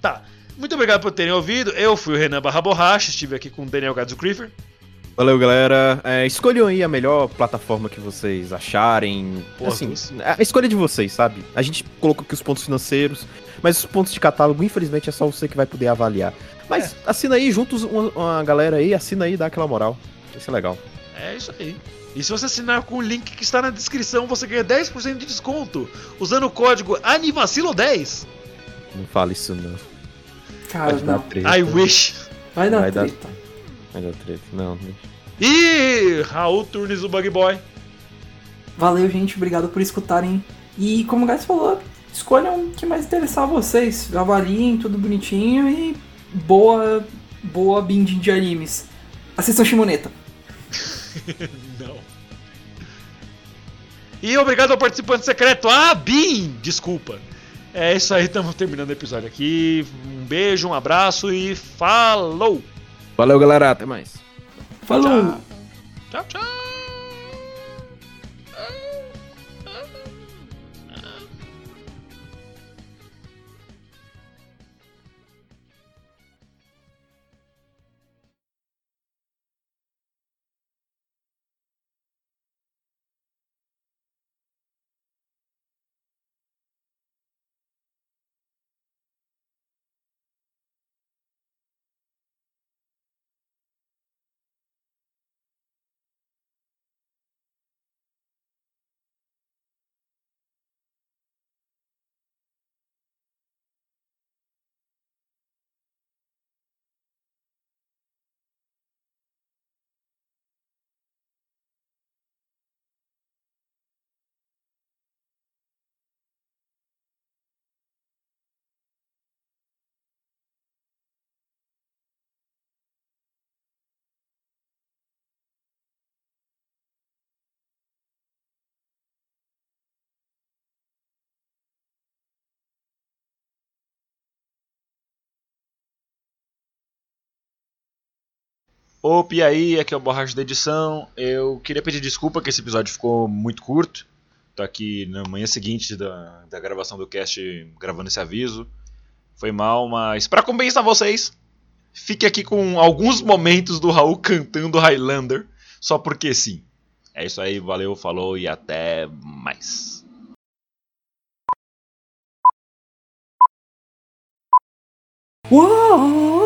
Tá. Muito obrigado por terem ouvido. Eu fui o Renan Barra Borracha. Estive aqui com o Daniel Gadzo Creeper. Valeu, galera. É, escolham aí a melhor plataforma que vocês acharem. Porra, assim, a escolha de vocês, sabe? A gente colocou aqui os pontos financeiros, mas os pontos de catálogo, infelizmente, é só você que vai poder avaliar. Mas assina aí, juntos uma, uma galera aí, assina aí, dá aquela moral. Vai ser legal. É isso aí. E se você assinar com o link que está na descrição, você ganha 10% de desconto usando o código ANIVACILO10. Não fala isso, não. Cara, não. treta. I wish. Vai dar Vai dar- treta. Vai dar treta. Não. E Raul Turnes, o Bug Boy. Valeu, gente. Obrigado por escutarem. E como o Gás falou, escolham o que mais interessar a vocês. Avaliem tudo bonitinho e boa, boa binding de animes. Assistam Shimoneta. Não. E obrigado ao participante secreto, ah, Bin! Desculpa. É isso aí, estamos terminando o episódio aqui. Um beijo, um abraço e falou! Valeu, galera. Até mais. Falou! Tchau, tchau! Opa, e aí, aqui é o Borracha da Edição. Eu queria pedir desculpa que esse episódio ficou muito curto. Tô aqui na manhã seguinte da, da gravação do cast gravando esse aviso. Foi mal, mas para compensar vocês, fique aqui com alguns momentos do Raul cantando Highlander, só porque sim. É isso aí, valeu, falou e até mais. Acabou!